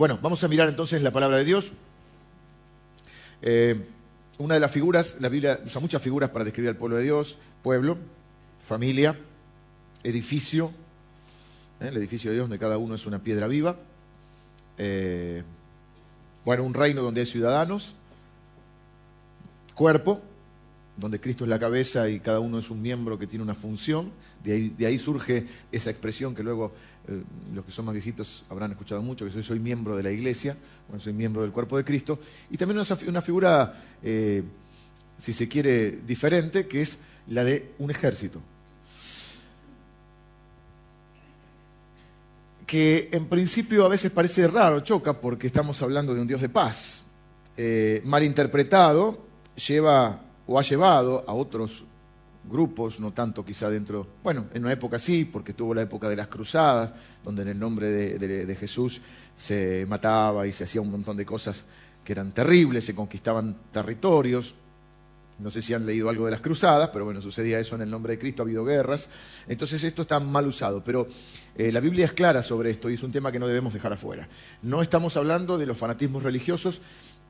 Bueno, vamos a mirar entonces la palabra de Dios. Eh, una de las figuras, la Biblia usa muchas figuras para describir al pueblo de Dios, pueblo, familia, edificio, ¿eh? el edificio de Dios donde cada uno es una piedra viva, eh, bueno, un reino donde hay ciudadanos, cuerpo, donde Cristo es la cabeza y cada uno es un miembro que tiene una función, de ahí, surge esa expresión que luego eh, los que son más viejitos habrán escuchado mucho, que soy, soy miembro de la iglesia, bueno, soy miembro del cuerpo de Cristo, y también una, una figura, eh, si se quiere, diferente, que es la de un ejército. que en principio a veces parece raro, choca, porque estamos hablando de un Dios de paz. Eh, mal interpretado, lleva o ha llevado a otros grupos, no tanto quizá dentro, bueno, en una época sí, porque tuvo la época de las cruzadas, donde en el nombre de, Jesús se mataba y se hacía un montón de cosas que eran terribles, se conquistaban territorios. No sé si han leído algo de las cruzadas, pero bueno, sucedía eso en el nombre de Cristo, ha habido guerras. Entonces esto está mal usado, pero eh, la Biblia es clara sobre esto y es un tema que no debemos dejar afuera. No estamos hablando de los fanatismos religiosos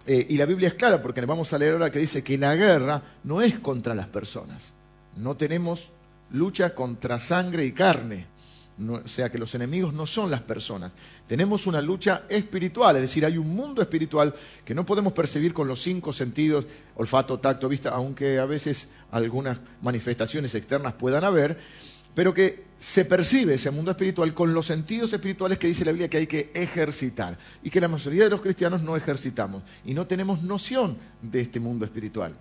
eh, y la Biblia es clara porque vamos a leer ahora que dice que la guerra no es contra las personas. No tenemos lucha contra sangre y carne. o sea que los enemigos no son las personas. Tenemos una lucha espiritual, es decir, hay un mundo espiritual que no podemos percibir con los cinco sentidos, olfato, tacto, vista, aunque a veces algunas manifestaciones externas puedan haber, pero que se percibe ese mundo espiritual con los sentidos espirituales que dice la Biblia que hay que ejercitar y que la mayoría de los cristianos no ejercitamos y no tenemos noción de este mundo espiritual.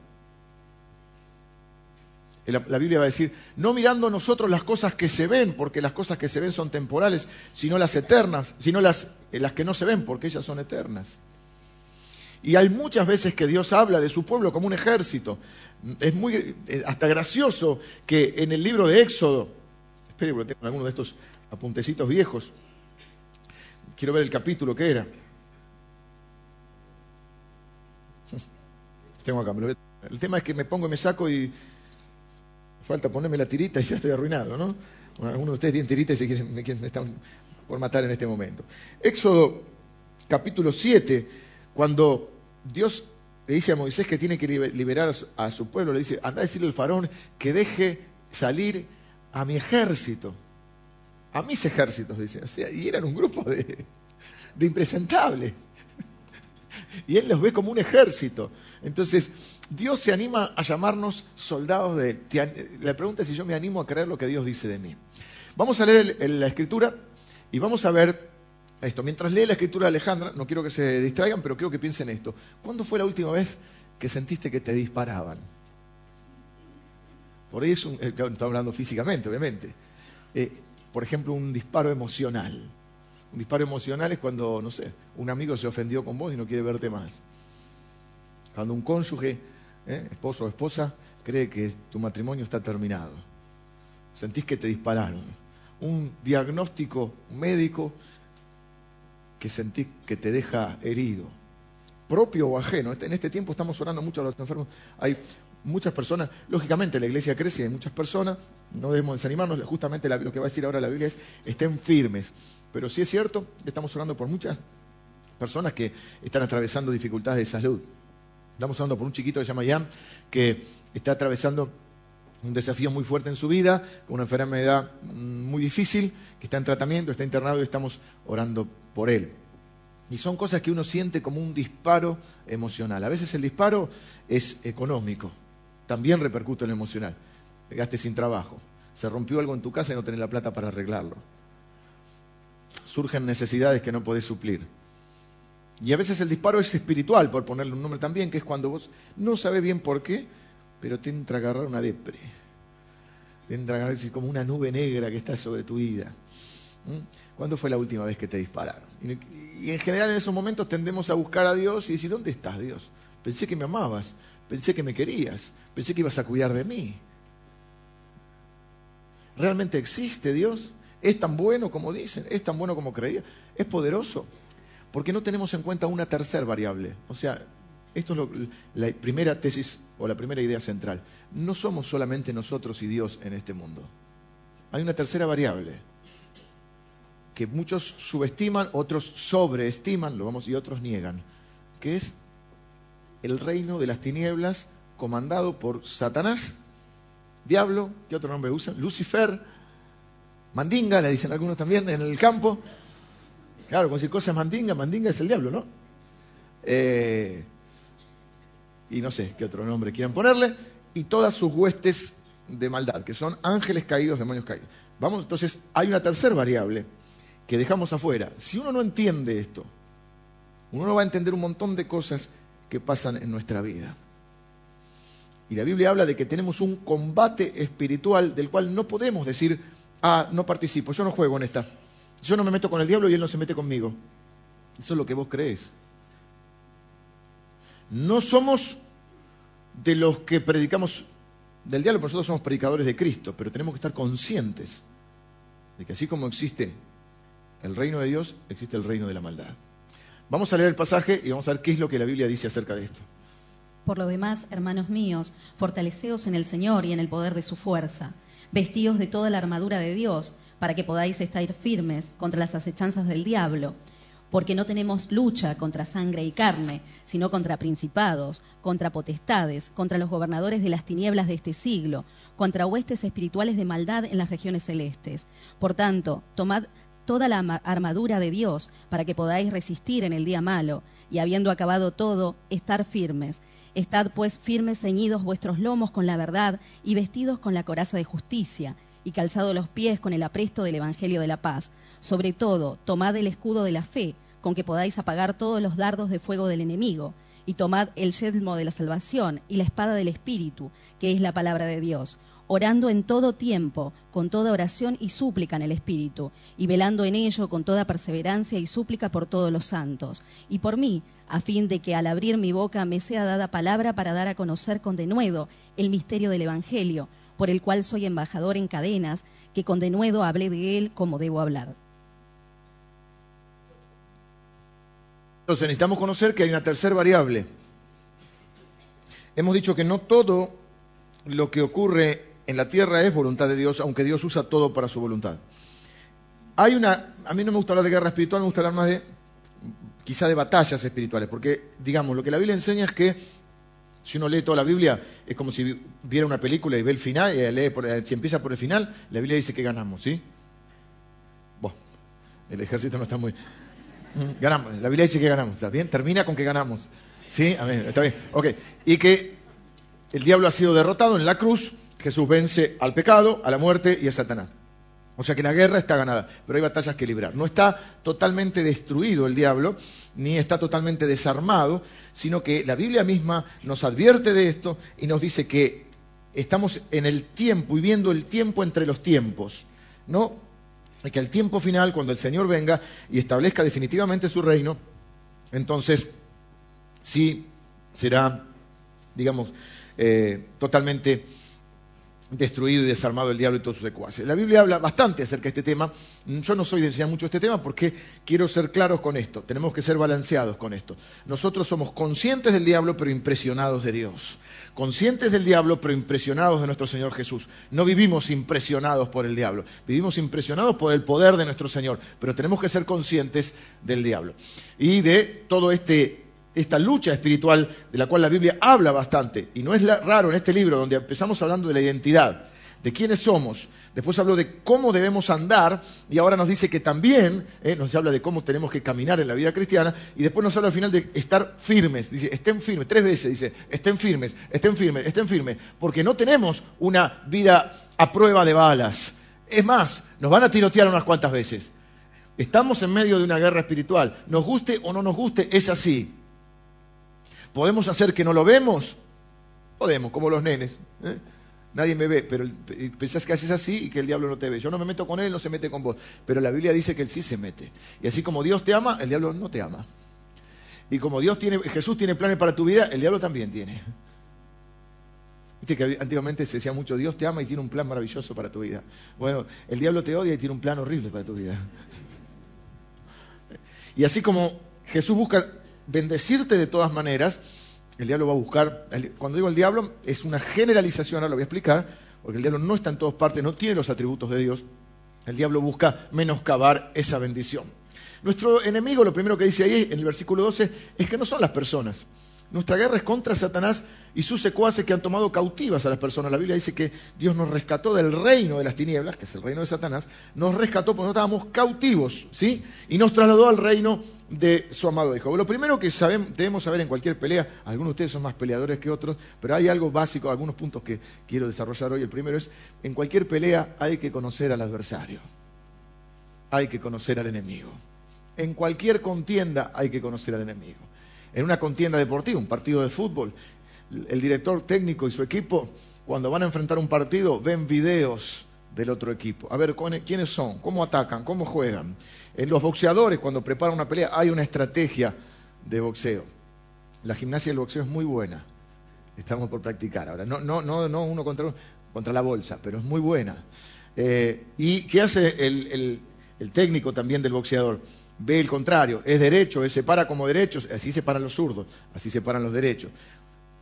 La, Biblia va a decir, no mirando nosotros las cosas que se ven, porque las cosas que se ven son temporales, sino las eternas, sino las, eh, las que no se ven, porque ellas son eternas. Y hay muchas veces que Dios habla de su pueblo como un ejército. Es muy eh, hasta gracioso que en el libro de Éxodo, espere porque tengo alguno de estos apuntecitos viejos, quiero ver el capítulo que era. Tengo acá, el tema es que me pongo y me saco y Falta ponerme la tirita y ya estoy arruinado, ¿no? Algunos de ustedes tienen tirita y se quieren, me, están por matar en este momento. Éxodo capítulo 7, cuando Dios le dice a Moisés que tiene que liberar a su pueblo, le dice, anda a decirle al faraón que deje salir a mi ejército, a mis ejércitos, dice. y eran un grupo de, de impresentables. Y él los ve como un ejército. Entonces, Dios se anima a llamarnos soldados de él. La pregunta es si yo me animo a creer lo que Dios dice de mí. Vamos a leer la escritura y vamos a ver esto. Mientras lee la escritura de Alejandra, no quiero que se distraigan, pero quiero que piensen esto. ¿Cuándo fue la última vez que sentiste que te disparaban? Por ahí es un, eh, estamos hablando físicamente, obviamente. Eh, por ejemplo, un disparo emocional. Un disparo emocional es cuando, no sé, un amigo se ofendió con vos y no quiere verte más. Cuando un cónyuge ¿eh? esposo o esposa, cree que tu matrimonio está terminado. Sentís que te dispararon. Un diagnóstico médico que sentís que te deja herido. Propio o ajeno. En este tiempo estamos orando mucho a los enfermos. Hay muchas personas, lógicamente la iglesia crece y hay muchas personas, no debemos desanimarnos, justamente lo que va a decir ahora la Biblia es, estén firmes. Pero sí es cierto, estamos orando por muchas personas que están atravesando dificultades de salud. Estamos hablando por un chiquito que se llama Jan, que está atravesando un desafío muy fuerte en su vida, con una enfermedad muy difícil, que está en tratamiento, está internado y estamos orando por él. Y son cosas que uno siente como un disparo emocional. A veces el disparo es económico, también repercute en lo emocional. Pegaste sin trabajo, se rompió algo en tu casa y no tenés la plata para arreglarlo. Surgen necesidades que no podés suplir. Y a veces el disparo es espiritual, por ponerle un nombre también, que es cuando vos no sabes bien por qué, pero te entra a agarrar una depre. Te entra a agarrar como una nube negra que está sobre tu vida. ¿Mm? ¿Cuándo fue la última vez que te dispararon? Y en general en esos momentos tendemos a buscar a Dios y decir, ¿dónde estás Dios? Pensé que me amabas, pensé que me querías, pensé que ibas a cuidar de mí. ¿Realmente existe Dios? ¿Es tan bueno como dicen? ¿Es tan bueno como creía? ¿Es poderoso? porque no tenemos en cuenta una tercera variable. O sea, esto es la primera tesis o la primera idea central. No somos solamente nosotros y Dios en este mundo. Hay una tercera variable, que muchos subestiman, otros sobreestiman, lo vamos y otros niegan, que es el reino de las tinieblas comandado por Satanás, diablo, ¿qué otro nombre usan? Lucifer, mandinga, le dicen algunos también en el campo. Claro, cualquier cosa es mandinga, mandinga es el diablo, ¿no? Eh, y no sé qué otro nombre quieran ponerle, y todas sus huestes de maldad, que son ángeles caídos, demonios caídos. Vamos, entonces, hay una tercera variable que dejamos afuera. Si uno no entiende esto, uno no va a entender un montón de cosas que pasan en nuestra vida. Y la Biblia habla de que tenemos un combate espiritual del cual no podemos decir, ah, no participo, yo no juego en esta. Yo no me meto con el diablo y él no se mete conmigo. Eso es lo que vos crees. No somos de los que predicamos del diablo, nosotros somos predicadores de Cristo, pero tenemos que estar conscientes de que así como existe el reino de Dios, existe el reino de la maldad. Vamos a leer el pasaje y vamos a ver qué es lo que la Biblia dice acerca de esto. Por lo demás, hermanos míos, fortaleceos en el Señor y en el poder de su fuerza, vestíos de toda la armadura de Dios, para que podáis estar firmes contra las acechanzas del diablo porque no tenemos lucha contra sangre y carne, sino contra principados, contra potestades, contra los gobernadores de las tinieblas de este siglo, contra huestes espirituales de maldad en las regiones celestes. Por tanto, tomad toda la armadura de Dios para que podáis resistir en el día malo, y habiendo acabado todo, estar firmes. Estad pues firmes ceñidos vuestros lomos con la verdad y vestidos con la coraza de justicia, y calzado los pies con el apresto del Evangelio de la paz. Sobre todo, tomad el escudo de la fe, con que podáis apagar todos los dardos de fuego del enemigo, y tomad el yelmo de la salvación y la espada del Espíritu, que es la palabra de Dios, orando en todo tiempo, con toda oración y súplica en el Espíritu, y velando en ello con toda perseverancia y súplica por todos los santos, y por mí, a fin de que al abrir mi boca me sea dada palabra para dar a conocer con denuedo el misterio del Evangelio, por el cual soy embajador en cadenas, que con denuedo hablé de él como debo hablar. Entonces necesitamos conocer que hay una tercera variable. Hemos dicho que no todo lo que ocurre en la tierra es voluntad de Dios, aunque Dios usa todo para su voluntad. Hay una, a mí no me gusta hablar de guerra espiritual, me gusta hablar más de, quizá de batallas espirituales, porque, digamos, lo que la Biblia enseña es que si uno lee toda la Biblia, es como si viera una película y ve el final, y lee si empieza por el final, la Biblia dice que ganamos, ¿sí? Bueno, el ejército no está muy... Ganamos. La Biblia dice que ganamos. ¿Está bien? Termina con que ganamos. ¿Sí? Amén. Está bien. Ok. Y que el diablo ha sido derrotado en la cruz. Jesús vence al pecado, a la muerte y a Satanás. O sea que la guerra está ganada, pero hay batallas que librar. No está totalmente destruido el diablo, ni está totalmente desarmado, sino que la Biblia misma nos advierte de esto y nos dice que estamos en el tiempo y viendo el tiempo entre los tiempos. No y que al tiempo final, cuando el Señor venga y establezca definitivamente su reino, entonces sí será, digamos, eh, totalmente destruido y desarmado el diablo y todos sus secuaces. La Biblia habla bastante acerca de este tema. Yo no soy de enseñar mucho este tema porque quiero ser claros con esto. Tenemos que ser balanceados con esto. Nosotros somos conscientes del diablo pero impresionados de Dios. Conscientes del diablo pero impresionados de nuestro Señor Jesús. No vivimos impresionados por el diablo. Vivimos impresionados por el poder de nuestro Señor. Pero tenemos que ser conscientes del diablo. Y de todo este esta lucha espiritual de la cual la Biblia habla bastante. Y no es raro en este libro donde empezamos hablando de la identidad, de quiénes somos. Después habló de cómo debemos andar y ahora nos dice que también eh, nos habla de cómo tenemos que caminar en la vida cristiana y después nos habla al final de estar firmes. Dice, estén firmes, tres veces dice, estén firmes, estén firmes, estén firmes, porque no tenemos una vida a prueba de balas. Es más, nos van a tirotear unas cuantas veces. Estamos en medio de una guerra espiritual. Nos guste o no nos guste, es así. ¿Podemos hacer que no lo vemos? Podemos, como los nenes. ¿eh? Nadie me ve, pero pensás que haces así y que el diablo no te ve. Yo no me meto con él, no se mete con vos. Pero la Biblia dice que él sí se mete. Y así como Dios te ama, el diablo no te ama. Y como Dios tiene, Jesús tiene planes para tu vida, el diablo también tiene. Viste que antiguamente se decía mucho, Dios te ama y tiene un plan maravilloso para tu vida. Bueno, el diablo te odia y tiene un plan horrible para tu vida. Y así como Jesús busca bendecirte de todas maneras, el diablo va a buscar, cuando digo el diablo es una generalización, ahora lo voy a explicar, porque el diablo no está en todas partes, no tiene los atributos de Dios, El diablo busca menoscabar esa bendición. Nuestro enemigo, lo primero que dice ahí en el versículo 12, es que no son las personas. Nuestra guerra es contra Satanás y sus secuaces que han tomado cautivas a las personas. La Biblia dice que Dios nos rescató del reino de las tinieblas, que es el reino de Satanás, nos rescató porque no estábamos cautivos, ¿sí? Y nos trasladó al reino de su amado Hijo. Lo primero que debemos saber en cualquier pelea, algunos de ustedes son más peleadores que otros, pero hay algo básico, algunos puntos que quiero desarrollar hoy. El primero es, en cualquier pelea hay que conocer al adversario, hay que conocer al enemigo. En cualquier contienda hay que conocer al enemigo en una contienda deportiva, un partido de fútbol, el director técnico y su equipo, cuando van a enfrentar un partido, ven videos del otro equipo. A ver, ¿quiénes son? ¿Cómo atacan? ¿Cómo juegan? En los boxeadores, cuando preparan una pelea, hay una estrategia de boxeo. La gimnasia del boxeo es muy buena. Estamos por practicar ahora. No, no, no, no uno contra, contra la bolsa, pero es muy buena. Eh, ¿Y qué hace el técnico también del boxeador? Ve el contrario, es derecho, se para como derechos, así se paran los zurdos, así se paran los derechos.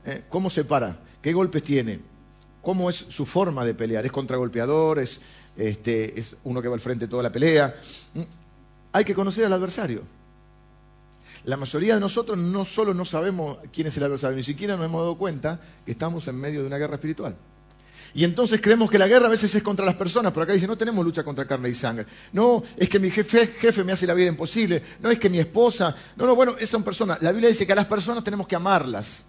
¿Eh? ¿Cómo se para? ¿Qué golpes tiene? ¿Cómo es su forma de pelear? ¿Es contragolpeador? ¿Es, este, ¿Es uno que va al frente toda la pelea? ¿Mm? Hay que conocer al adversario. La mayoría de nosotros no solo no sabemos quién es el adversario, ni siquiera nos hemos dado cuenta que estamos en medio de una guerra espiritual. Y entonces creemos que la guerra a veces es contra las personas, pero acá dice, no tenemos lucha contra carne y sangre. No, es que mi jefe, me hace la vida imposible. No, es que mi esposa. No, no, bueno, esas son personas. La Biblia dice que a las personas tenemos que amarlas.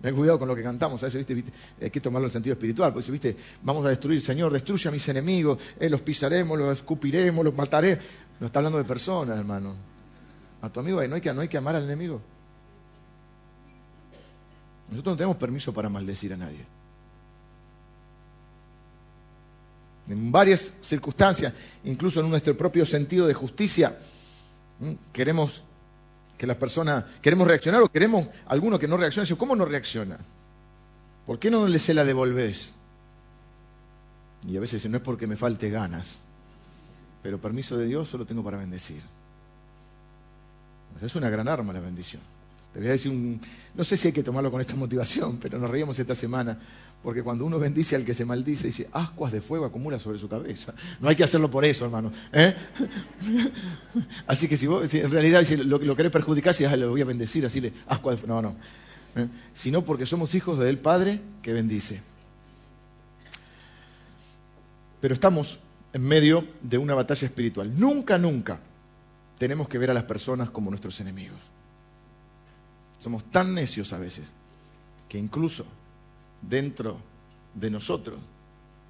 Ten cuidado con lo que cantamos, ¿sabes? ¿Viste? Hay que tomarlo en sentido espiritual, porque viste, vamos a destruir, Señor, destruye a mis enemigos, eh, los pisaremos, los escupiremos, los mataré. No está hablando de personas, hermano. A tu amigo no hay que amar al enemigo. Nosotros no tenemos permiso para maldecir a nadie. En varias circunstancias, incluso en nuestro propio sentido de justicia, queremos que las personas, queremos reaccionar o queremos alguno que no reaccione. ¿Cómo no reacciona? ¿Por qué no le se la devolvés? Y a veces no es porque me falte ganas, pero permiso de Dios solo tengo para bendecir. es una gran arma la bendición. Te voy a decir un, no sé si hay que tomarlo con esta motivación, pero nos reímos esta semana, porque cuando uno bendice al que se maldice, dice, ascuas de fuego acumula sobre su cabeza. No hay que hacerlo por eso, hermano. ¿eh? Así que si vos, en realidad lo, lo, querés perjudicar, si lo voy a bendecir, así le, ascuas de fuego. No, no. ¿eh? Sino porque somos hijos del Padre que bendice. Pero estamos en medio de una batalla espiritual. Nunca, nunca tenemos que ver a las personas como nuestros enemigos. Somos tan necios a veces que incluso dentro de nosotros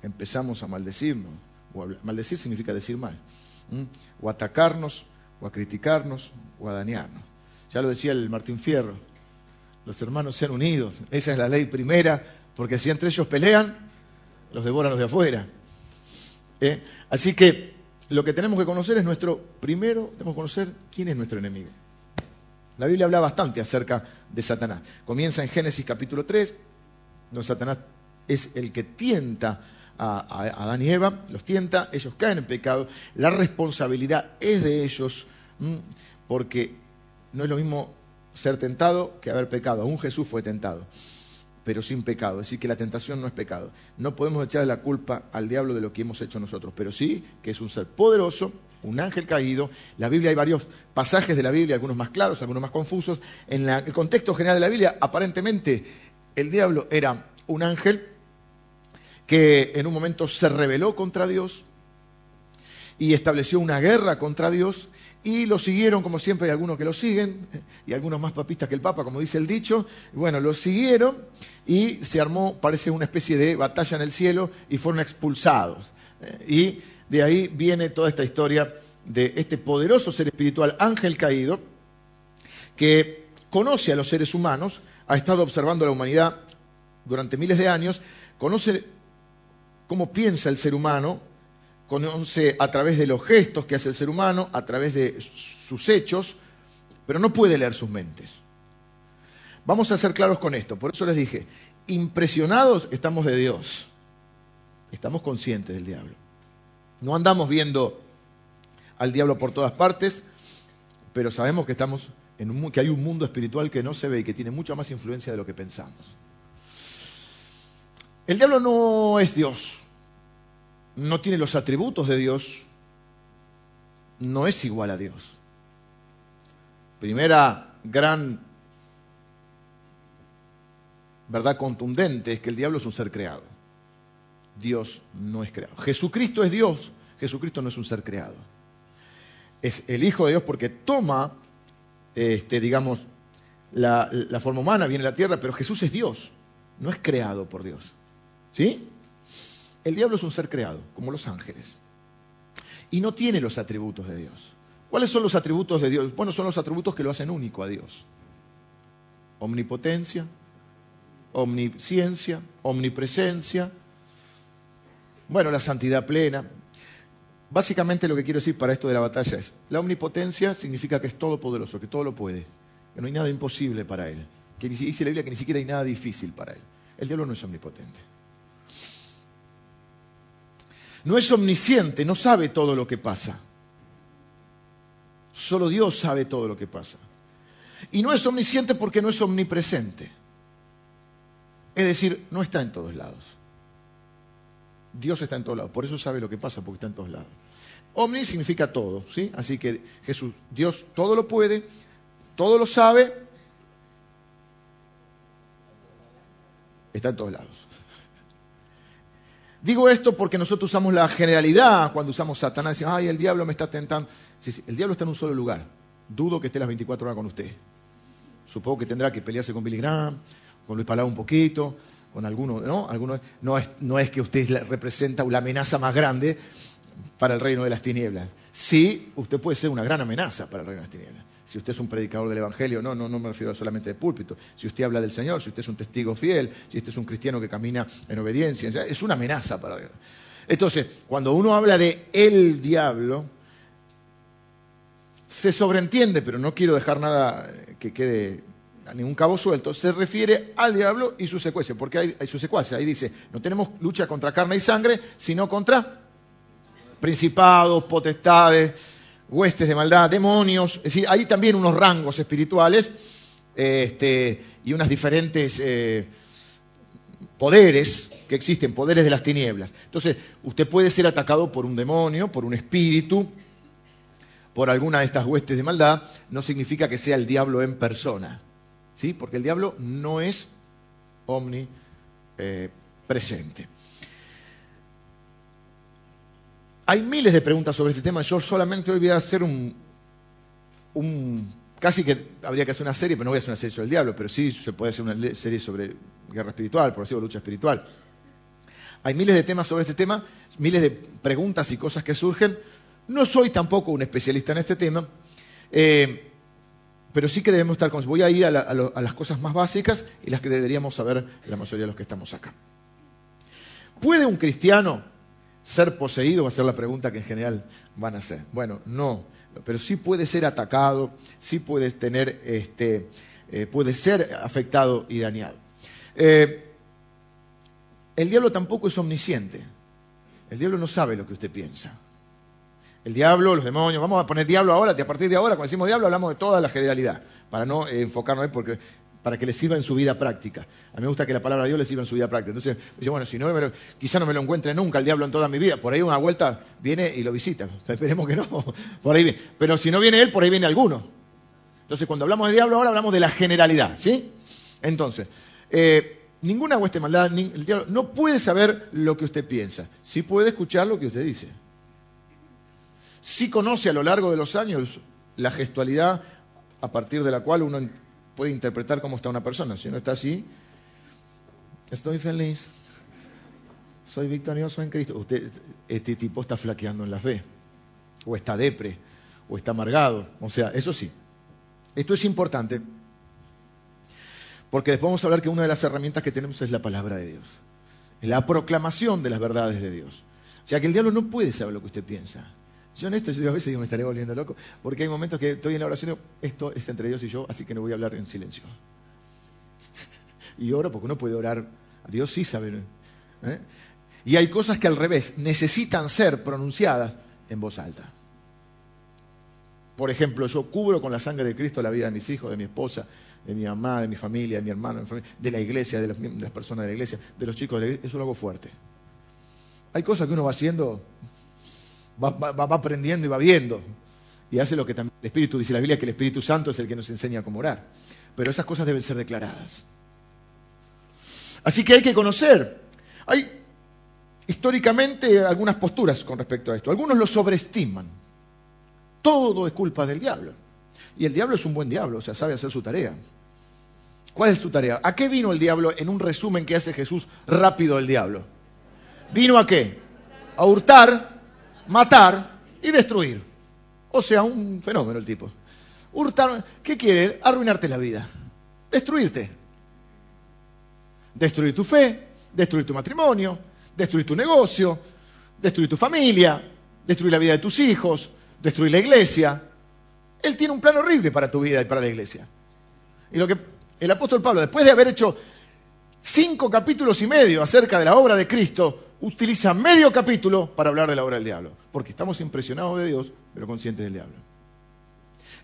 empezamos a maldecirnos. O maldecir significa decir mal. O atacarnos, o a criticarnos, o a dañarnos. Ya lo decía el Martín Fierro. Los hermanos sean unidos. Esa es la ley primera, porque si entre ellos pelean, los devoran los de afuera. ¿Eh? Así que lo que tenemos que conocer es nuestro, primero tenemos que conocer quién es nuestro enemigo. La Biblia habla bastante acerca de Satanás. Comienza en Génesis capítulo 3, donde Satanás es el que tienta a, Adán y Eva, los tienta, ellos caen en pecado, la responsabilidad es de ellos, porque no es lo mismo ser tentado que haber pecado. Aún Jesús fue tentado, pero sin pecado. Es decir, que la tentación no es pecado. No podemos echarle la culpa al diablo de lo que hemos hecho nosotros, pero sí que es un ser poderoso un ángel caído. La Biblia hay varios pasajes de la Biblia, algunos más claros, algunos más confusos. En el contexto general de la Biblia, aparentemente el diablo era un ángel que en un momento se rebeló contra Dios y estableció una guerra contra Dios y lo siguieron, como siempre hay algunos que lo siguen, y algunos más papistas que el Papa, como dice el dicho. Bueno, lo siguieron y se armó, parece una especie de batalla en el cielo y fueron expulsados. Y de ahí viene toda esta historia de este poderoso ser espiritual, ángel caído, que conoce a los seres humanos, ha estado observando a la humanidad durante miles de años, conoce cómo piensa el ser humano, conoce a través de los gestos que hace el ser humano, a través de sus hechos, pero no puede leer sus mentes. Vamos a ser claros con esto, por eso les dije, impresionados estamos de Dios, estamos conscientes del diablo. No andamos viendo al diablo por todas partes, pero sabemos que estamos en un, que hay un mundo espiritual que no se ve y que tiene mucha más influencia de lo que pensamos. El diablo no es Dios. No tiene los atributos de Dios, no es igual a Dios. Primera gran verdad contundente es que el diablo es un ser creado. Dios no es creado. Jesucristo es Dios, Jesucristo no es un ser creado. Es el Hijo de Dios porque toma, este, digamos, la, la forma humana, viene a la tierra, pero Jesús es Dios, no es creado por Dios. ¿Sí? El diablo es un ser creado, como los ángeles, y no tiene los atributos de Dios. ¿Cuáles son los atributos de Dios? Bueno, son los atributos que lo hacen único a Dios. Omnipotencia, omnisciencia, omnipresencia, bueno, la santidad plena. Básicamente lo que quiero decir para esto de la batalla es, la omnipotencia significa que es todopoderoso, que todo lo puede, que no hay nada imposible para él, que dice la Biblia que ni siquiera hay nada difícil para él. El diablo no es omnipotente. No es omnisciente, no sabe todo lo que pasa. Solo Dios sabe todo lo que pasa. Y no es omnisciente porque no es omnipresente. Es decir, no está en todos lados. Dios está en todos lados, por eso sabe lo que pasa, porque está en todos lados. Omni significa todo, ¿sí? Así que Jesús, Dios todo lo puede, todo lo sabe, está en todos lados. Digo esto porque nosotros usamos la generalidad cuando usamos Satanás, decimos, ay, el diablo me está tentando. Sí, sí, el diablo está en un solo lugar. Dudo que esté las 24 horas con usted. Supongo que tendrá que pelearse con Billy Graham, con Luis Palau un poquito, con alguno, ¿no? Alguno, no, es, no es que usted representa la amenaza más grande para el reino de las tinieblas. Sí, usted puede ser una gran amenaza para el reino de las tinieblas. Si usted es un predicador del Evangelio, no, no, no me refiero solamente de púlpito. Si usted habla del Señor, si usted es un testigo fiel, si usted es un cristiano que camina en obediencia, es una amenaza para el Entonces, cuando uno habla de el diablo, se sobreentiende, pero no quiero dejar nada que quede a ningún cabo suelto, se refiere al diablo y su secuencia, porque hay, hay su secuencia. Ahí dice, no tenemos lucha contra carne y sangre, sino contra principados, potestades, huestes de maldad, demonios. Es decir, hay también unos rangos espirituales este, y unas diferentes eh, poderes que existen, poderes de las tinieblas. Entonces, usted puede ser atacado por un demonio, por un espíritu, por alguna de estas huestes de maldad, no significa que sea el diablo en persona. ¿sí? porque el diablo no es omnipresente. Hay miles de preguntas sobre este tema. Yo solamente hoy voy a hacer un, casi que habría que hacer una serie, pero no voy a hacer una serie sobre el diablo, pero sí se puede hacer una serie sobre guerra espiritual, por decirlo, lucha espiritual. Hay miles de temas sobre este tema, miles de preguntas y cosas que surgen. No soy tampoco un especialista en este tema. Eh, pero sí que debemos estar con... Voy a ir a, las cosas más básicas y las que deberíamos saber la mayoría de los que estamos acá. ¿Puede un cristiano ser poseído? Va a ser la pregunta que en general van a hacer. Bueno, no, pero sí puede ser atacado, sí puede tener, este, eh, puede ser afectado y dañado. Eh, el diablo tampoco es omnisciente. El diablo no sabe lo que usted piensa. El diablo, los demonios, vamos a poner diablo ahora, a partir de ahora, cuando decimos diablo hablamos de toda la generalidad, para no enfocarnos ahí, porque para que le sirva en su vida práctica. A mí me gusta que la palabra de Dios le sirva en su vida práctica. Entonces, dice, bueno, si no, quizá no me lo encuentre nunca el diablo en toda mi vida. Por ahí una vuelta viene y lo visita. esperemos que no. Por ahí viene. Pero si no viene él, por ahí viene alguno. Entonces, cuando hablamos de diablo ahora, hablamos de la generalidad. ¿Sí? Entonces, eh, ninguna hueste maldad, el diablo no puede saber lo que usted piensa. Sí puede escuchar lo que usted dice sí conoce a lo largo de los años la gestualidad a partir de la cual uno puede interpretar cómo está una persona. Si no está así, estoy feliz, soy victorioso en Cristo. Usted, este tipo está flaqueando en la fe, o está depre, o está amargado. O sea, eso sí. Esto es importante, porque después vamos a hablar que una de las herramientas que tenemos es la palabra de Dios, la proclamación de las verdades de Dios. O sea que el diablo no puede saber lo que usted piensa. Yo en esto, yo a veces digo, me estaré volviendo loco, porque hay momentos que estoy en la oración esto es entre Dios y yo, así que no voy a hablar en silencio. y oro porque uno puede orar, a Dios sí sabe. ¿eh? Y hay cosas que al revés necesitan ser pronunciadas en voz alta. Por ejemplo, yo cubro con la sangre de Cristo la vida de mis hijos, de mi esposa, de mi mamá, de mi familia, de mi hermano, de, la iglesia, de las, de las personas de la iglesia, de los chicos de la iglesia. Eso lo hago fuerte. Hay cosas que uno va haciendo, va, aprendiendo y va viendo. Y hace lo que también el Espíritu dice la Biblia, que el Espíritu Santo es el que nos enseña cómo orar. Pero esas cosas deben ser declaradas. Así que hay que conocer. Hay históricamente algunas posturas con respecto a esto. Algunos lo sobreestiman. Todo es culpa del diablo. Y el diablo es un buen diablo, o sea, sabe hacer su tarea. ¿Cuál es su tarea? ¿A qué vino el diablo en un resumen que hace Jesús rápido el diablo? ¿Vino a qué? A hurtar, matar y destruir. O sea, un fenómeno el tipo. Hurtar, ¿qué quiere? Arruinarte la vida. Destruirte. Destruir tu fe, destruir tu matrimonio, destruir tu negocio, destruir tu familia, destruir la vida de tus hijos, destruir la iglesia. Él tiene un plan horrible para tu vida y para la iglesia. Y lo que el apóstol Pablo, después de haber hecho cinco capítulos y medio acerca de la obra de Cristo, utiliza medio capítulo para hablar de la obra del diablo. Porque estamos impresionados de Dios, pero conscientes del diablo.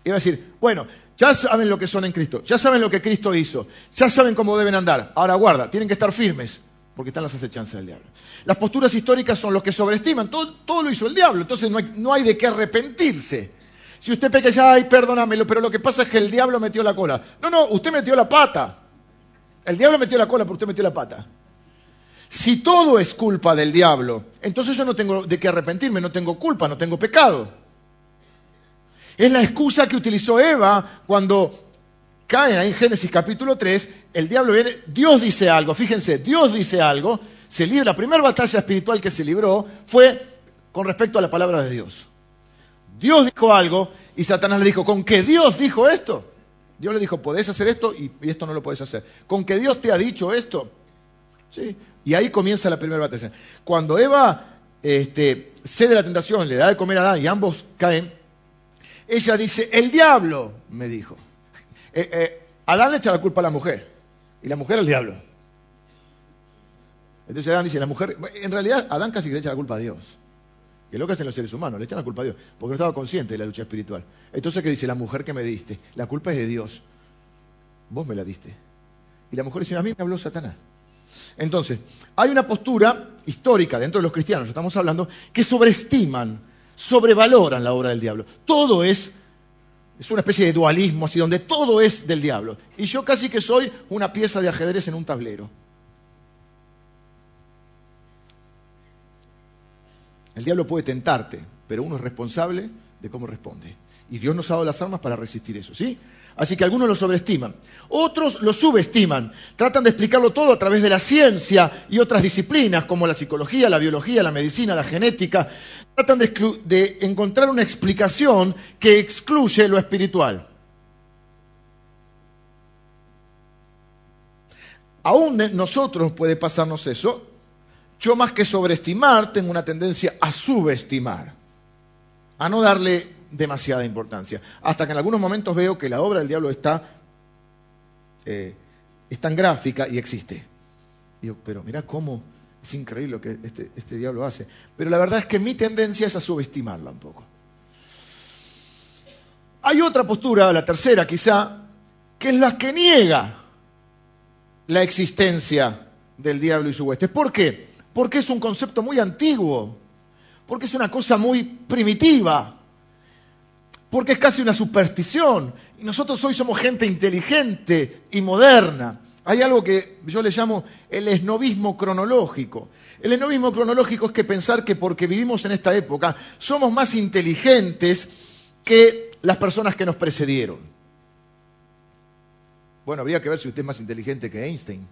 Y va a decir, bueno, ya saben lo que son en Cristo, ya saben lo que Cristo hizo, ya saben cómo deben andar. Ahora guarda, tienen que estar firmes, porque están las acechanzas del diablo. Las posturas históricas son los que sobreestiman, todo, todo lo hizo el diablo, entonces no hay, no hay de qué arrepentirse. Si usted peca ya, ay, perdónamelo, pero lo que pasa es que el diablo metió la cola. No, no, usted metió la pata. El diablo metió la cola, pero usted metió la pata. Si todo es culpa del diablo, entonces yo no tengo de qué arrepentirme, no tengo culpa, no tengo pecado. Es la excusa que utilizó Eva cuando cae ahí en Génesis capítulo 3, el diablo viene, Dios dice algo, fíjense, Dios dice algo, se libra, la primera batalla espiritual que se libró fue con respecto a la palabra de Dios. Dios dijo algo y Satanás le dijo, ¿con que Dios dijo esto? Dios le dijo, podés hacer esto y, y esto no lo podés hacer. ¿Con que Dios te ha dicho esto? ¿Sí? Y ahí comienza la primera batalla. Cuando Eva este, cede la tentación, le da de comer a Adán y ambos caen, ella dice, el diablo me dijo. Eh, eh, Adán le echa la culpa a la mujer y la mujer al diablo. Entonces Adán dice, la mujer, en realidad Adán casi le echa la culpa a Dios. Que es lo que hacen los seres humanos, le echan la culpa a Dios, porque no estaba consciente de la lucha espiritual. Entonces, ¿qué dice? La mujer que me diste, la culpa es de Dios. Vos me la diste. Y la mujer dice, a mí me habló Satanás. Entonces, hay una postura histórica dentro de los cristianos, estamos hablando, que sobreestiman, sobrevaloran la obra del diablo. Todo es, es una especie de dualismo, así, donde todo es del diablo. Y yo casi que soy una pieza de ajedrez en un tablero. El diablo puede tentarte, pero uno es responsable de cómo responde. Y Dios nos ha dado las armas para resistir eso, ¿sí? Así que algunos lo sobreestiman, otros lo subestiman, tratan de explicarlo todo a través de la ciencia y otras disciplinas como la psicología, la biología, la medicina, la genética, tratan de, encontrar una explicación que excluye lo espiritual. Aún nosotros puede pasarnos eso, yo más que sobreestimar tengo una tendencia a subestimar, a no darle demasiada importancia. Hasta que en algunos momentos veo que la obra del diablo está, eh, es tan gráfica y existe. Pero mira cómo es increíble lo que este, este diablo hace. Pero la verdad es que mi tendencia es a subestimarla un poco. Hay otra postura, la tercera quizá, que es la que niega la existencia del diablo y su hueste. ¿Por qué? Porque es un concepto muy antiguo, porque es una cosa muy primitiva, porque es casi una superstición. Y nosotros hoy somos gente inteligente y moderna. Hay algo que yo le llamo el esnovismo cronológico. El esnovismo cronológico es que pensar que porque vivimos en esta época somos más inteligentes que las personas que nos precedieron. Bueno, habría que ver si usted es más inteligente que Einstein,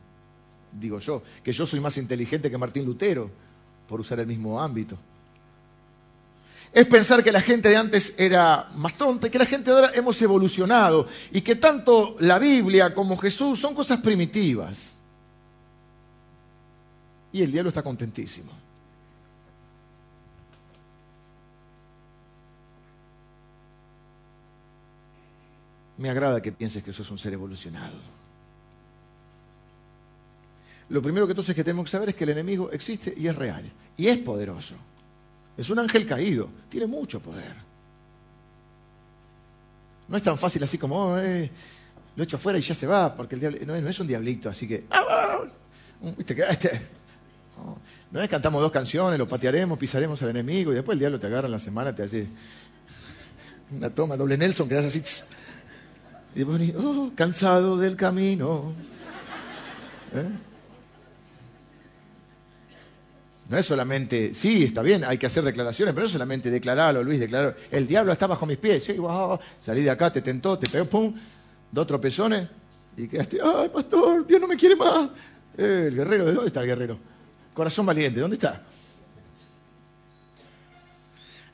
digo yo, que yo soy más inteligente que Martín Lutero, por usar el mismo ámbito es pensar que la gente de antes era más tonta y que la gente de ahora hemos evolucionado y que tanto la Biblia como Jesús son cosas primitivas. Y el diablo está contentísimo. Me agrada que pienses que sos un ser evolucionado. Lo primero que entonces que tenemos que saber es que el enemigo existe y es real y es poderoso. Es un ángel caído, tiene mucho poder. No es tan fácil así como, oh, eh, lo echo afuera y ya se va, porque el diablo no, es un diablito, así que... ¿viste? Este, no, No es cantamos dos canciones, lo patearemos, pisaremos al enemigo y después el diablo te agarra en la semana, te hace una toma, doble Nelson, quedas así. Y después oh, cansado del camino. ¿Eh? No es solamente, sí, está bien, hay que hacer declaraciones, pero no es solamente declararlo, Luis, declararlo. El diablo está bajo mis pies, sí, wow, salí de acá, te tentó, te pegó, pum, dos tropezones y quedaste, ay, pastor, Dios no me quiere más. El guerrero, ¿de dónde está el guerrero? Corazón valiente, ¿dónde está?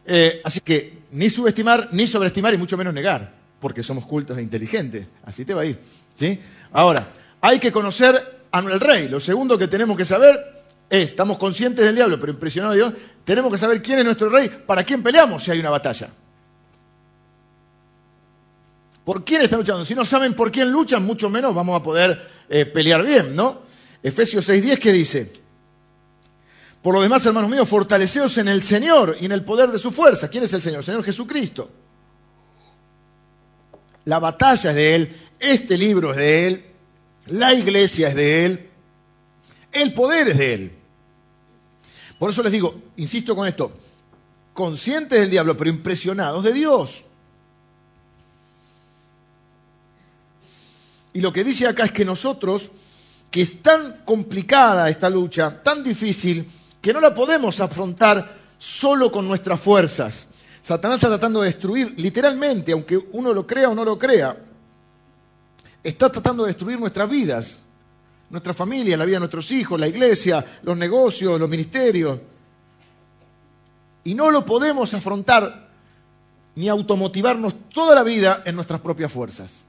Eh, así que ni subestimar, ni sobreestimar y mucho menos negar, porque somos cultos e inteligentes. Así te va a ir. ¿sí? Ahora, hay que conocer al rey. Lo segundo que tenemos que saber estamos conscientes del diablo, pero impresionados de Dios, tenemos que saber quién es nuestro rey, para quién peleamos si hay una batalla. ¿Por quién están luchando? Si no saben por quién luchan, mucho menos vamos a poder eh, pelear bien, ¿no? Efesios 6.10, ¿qué dice? Por lo demás, hermanos míos, fortaleceos en el Señor y en el poder de su fuerza. ¿Quién es el Señor? El Señor Jesucristo. La batalla es de Él, este libro es de Él, la iglesia es de Él, el poder es de Él. Por eso les digo, insisto con esto, conscientes del diablo, pero impresionados de Dios. Y lo que dice acá es que nosotros, que es tan complicada esta lucha, tan difícil, que no la podemos afrontar solo con nuestras fuerzas. Satanás está tratando de destruir, literalmente, aunque uno lo crea o no lo crea, está tratando de destruir nuestras vidas, nuestra familia, la vida de nuestros hijos, la iglesia, los negocios, los ministerios. Y no lo podemos afrontar ni automotivarnos toda la vida en nuestras propias fuerzas.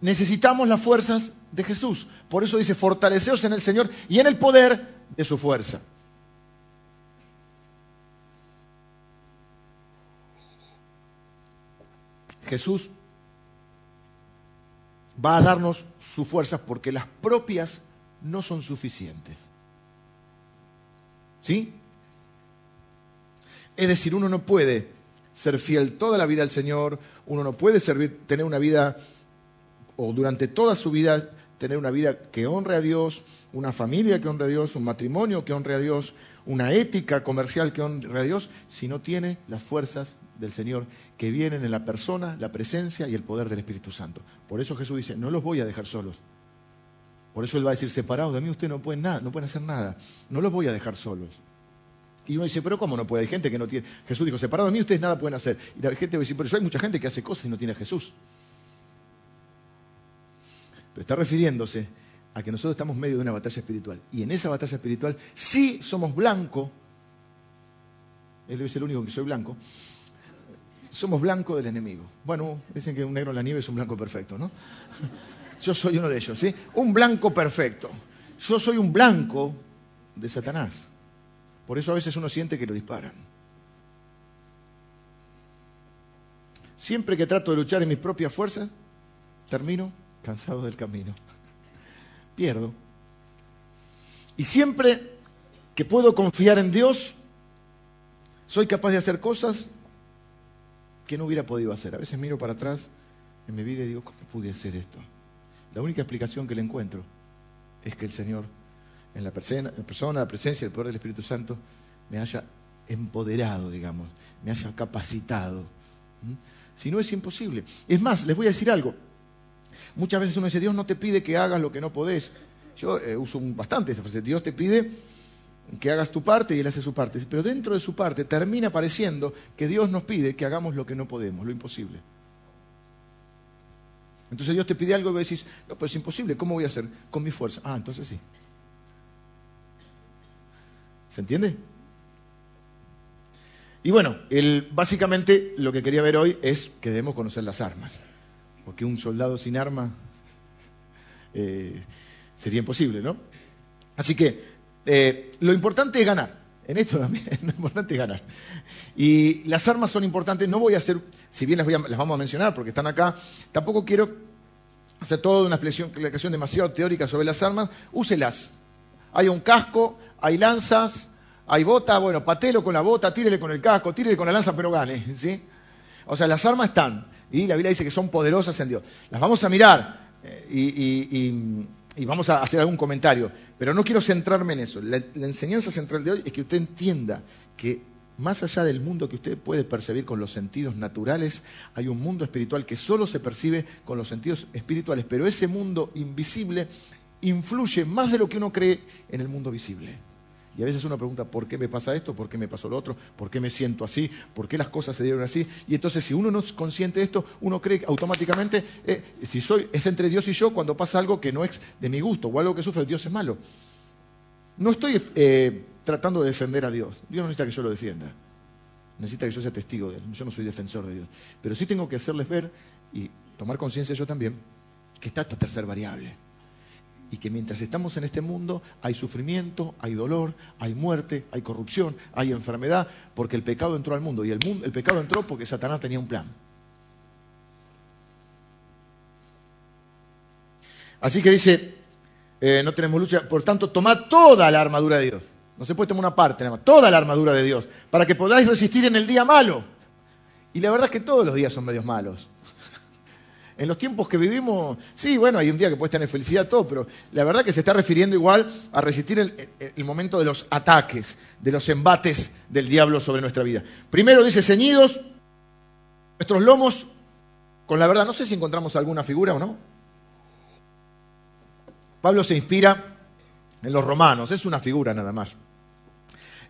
Necesitamos las fuerzas de Jesús. Por eso dice, fortaleceos en el Señor y en el poder de su fuerza. Jesús va a darnos sus fuerzas porque las propias no son suficientes. ¿Sí? Es decir, uno no puede ser fiel toda la vida al Señor, uno no puede servir, tener una vida, o durante toda su vida, tener una vida que honre a Dios, una familia que honre a Dios, un matrimonio que honre a Dios, una ética comercial que honre a Dios, si no tiene las fuerzas del Señor que vienen en la persona, la presencia y el poder del Espíritu Santo. Por eso Jesús dice, no los voy a dejar solos. Por eso Él va a decir, separados de mí ustedes no pueden, nada, no pueden hacer nada. No los voy a dejar solos. Y uno dice, pero ¿cómo no puede? Hay gente que no tiene... Jesús dijo, separados de mí ustedes nada pueden hacer. Y la gente va a decir, pero yo hay mucha gente que hace cosas y no tiene a Jesús. Pero está refiriéndose a que nosotros estamos en medio de una batalla espiritual. Y en esa batalla espiritual sí somos blanco. Él es el único que soy blanco somos blanco del enemigo. Bueno, dicen que un negro en la nieve es un blanco perfecto, ¿no? Yo soy uno de ellos, ¿sí? Un blanco perfecto. Yo soy un blanco de Satanás. Por eso a veces uno siente que lo disparan. Siempre que trato de luchar en mis propias fuerzas, termino cansado del camino. Pierdo. Y siempre que puedo confiar en Dios, soy capaz de hacer cosas que no hubiera podido hacer. A veces miro para atrás en mi vida y digo, ¿cómo pude hacer esto? La única explicación que le encuentro es que el Señor, en la persona, la presencia, el poder del Espíritu Santo, me haya empoderado, digamos, me haya capacitado. Si no es imposible. Es más, les voy a decir algo. Muchas veces uno dice, Dios no te pide que hagas lo que no podés. Yo eh, uso bastante esa frase. Dios te pide que hagas tu parte y Él hace su parte. Pero dentro de su parte termina pareciendo que Dios nos pide que hagamos lo que no podemos, lo imposible. Entonces Dios te pide algo y vos decís, no, pero es imposible, ¿cómo voy a hacer? Con mi fuerza. Ah, entonces sí. ¿Se entiende? Y bueno, básicamente lo que quería ver hoy es que debemos conocer las armas. Porque un soldado sin arma eh, sería imposible, ¿no? Así que eh, lo importante es ganar. En esto también lo importante es ganar. Y las armas son importantes. No voy a hacer, si bien las, vamos a mencionar porque están acá, tampoco quiero hacer toda una explicación demasiado teórica sobre las armas. Úselas. Hay un casco, hay lanzas, hay bota. Bueno, patelo con la bota, tírele con el casco, tírele con la lanza, pero gane. ¿sí? O sea, las armas están. Y la Biblia dice que son poderosas en Dios. Las vamos a mirar. Eh, y vamos a hacer algún comentario, pero no quiero centrarme en eso. La, la, enseñanza central de hoy es que usted entienda que más allá del mundo que usted puede percibir con los sentidos naturales, hay un mundo espiritual que solo se percibe con los sentidos espirituales, pero ese mundo invisible influye más de lo que uno cree en el mundo visible. Y a veces uno pregunta, ¿por qué me pasa esto? ¿Por qué me pasó lo otro? ¿Por qué me siento así? ¿Por qué las cosas se dieron así? Y entonces si uno no es consciente de esto, uno cree automáticamente, eh, si soy, es entre Dios y yo cuando pasa algo que no es de mi gusto o algo que sufre, Dios es malo. No estoy eh, tratando de defender a Dios. Dios no necesita que yo lo defienda. Necesita que yo sea testigo de Él. Yo no soy defensor de Dios. Pero sí tengo que hacerles ver y tomar conciencia yo también que está esta tercera variable y que mientras estamos en este mundo hay sufrimiento, hay dolor, hay muerte, hay corrupción, hay enfermedad, porque el pecado entró al mundo y el, el pecado entró porque Satanás tenía un plan. Así que dice, eh, no tenemos lucha, por tanto, tomad toda la armadura de Dios. No se puede tomar una parte, nada más, toda la armadura de Dios, para que podáis resistir en el día malo. Y la verdad es que todos los días son medios malos. En los tiempos que vivimos, sí, bueno, hay un día que puedes tener felicidad, todo, pero la verdad que se está refiriendo igual a resistir el, momento de los ataques, de los embates del diablo sobre nuestra vida. Primero dice, ceñidos, nuestros lomos con la verdad. No sé si encontramos alguna figura o no. Pablo se inspira en los romanos, es una figura nada más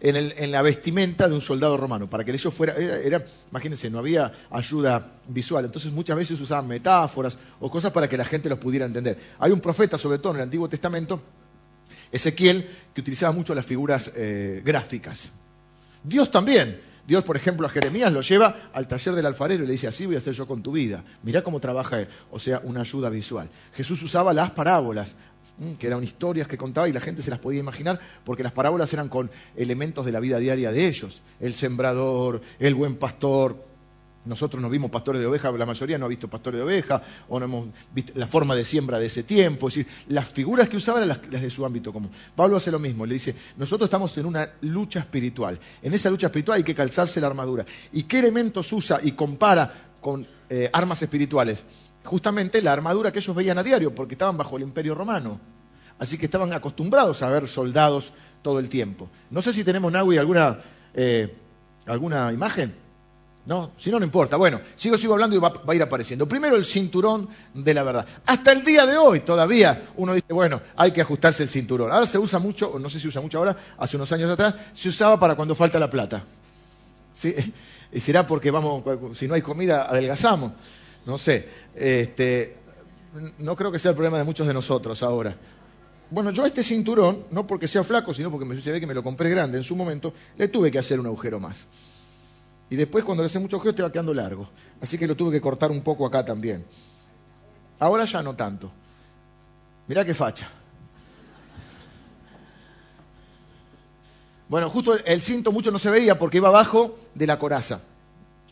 en, la vestimenta de un soldado romano, para que ellos fuera, era, imagínense, no había ayuda visual, entonces muchas veces usaban metáforas o cosas para que la gente los pudiera entender. Hay un profeta, sobre todo en el Antiguo Testamento, Ezequiel, que utilizaba mucho las figuras eh, gráficas. Dios también. Dios, por ejemplo, a Jeremías lo lleva al taller del alfarero y le dice, así voy a hacer yo con tu vida. Mirá cómo trabaja él. O sea, una ayuda visual. Jesús usaba las parábolas que eran historias que contaba y la gente se las podía imaginar porque las parábolas eran con elementos de la vida diaria de ellos. El sembrador, el buen pastor. Nosotros no vimos pastores de oveja, la mayoría no ha visto pastores de oveja, o no hemos visto la forma de siembra de ese tiempo. Es decir, las figuras que usaban eran las, de su ámbito común. Pablo hace lo mismo, le dice, nosotros estamos en una lucha espiritual. En esa lucha espiritual hay que calzarse la armadura. ¿Y qué elementos usa y compara con eh, armas espirituales? Justamente la armadura que ellos veían a diario, porque estaban bajo el imperio romano. Así que estaban acostumbrados a ver soldados todo el tiempo. No sé si tenemos, Nahui, alguna, eh, alguna imagen. No, si no, no importa. Bueno, sigo, sigo hablando y va, a ir apareciendo. Primero el cinturón de la verdad. Hasta el día de hoy todavía uno dice, bueno, hay que ajustarse el cinturón. Ahora se usa mucho, no sé si usa mucho ahora, hace unos años atrás, se usaba para cuando falta la plata. ¿Sí? Y será porque vamos, si no hay comida, adelgazamos no sé, este, no creo que sea el problema de muchos de nosotros ahora. Bueno, yo a este cinturón, no porque sea flaco, sino porque se ve que me lo compré grande en su momento, le tuve que hacer un agujero más. Y después cuando le hace mucho agujero te va quedando largo. Así que lo tuve que cortar un poco acá también. Ahora ya no tanto. Mirá qué facha. Bueno, justo el cinto mucho no se veía porque iba abajo de la coraza.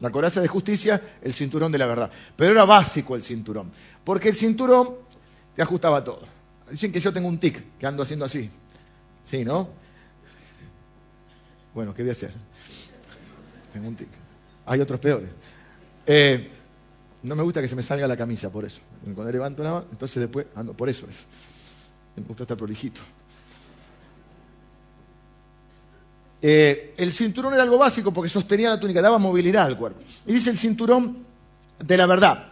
La coraza de justicia, el cinturón de la verdad. Pero era básico el cinturón, porque el cinturón te ajustaba todo. Dicen que yo tengo un tic, que ando haciendo así. Sí, ¿no? Bueno, ¿qué voy a hacer? Tengo un tic. Hay otros peores. Eh, no me gusta que se me salga la camisa, por eso. Cuando levanto nada, entonces después ando, por eso es. Me gusta estar prolijito. Eh, el cinturón era algo básico porque sostenía la túnica, daba movilidad al cuerpo. Y dice el cinturón de la verdad.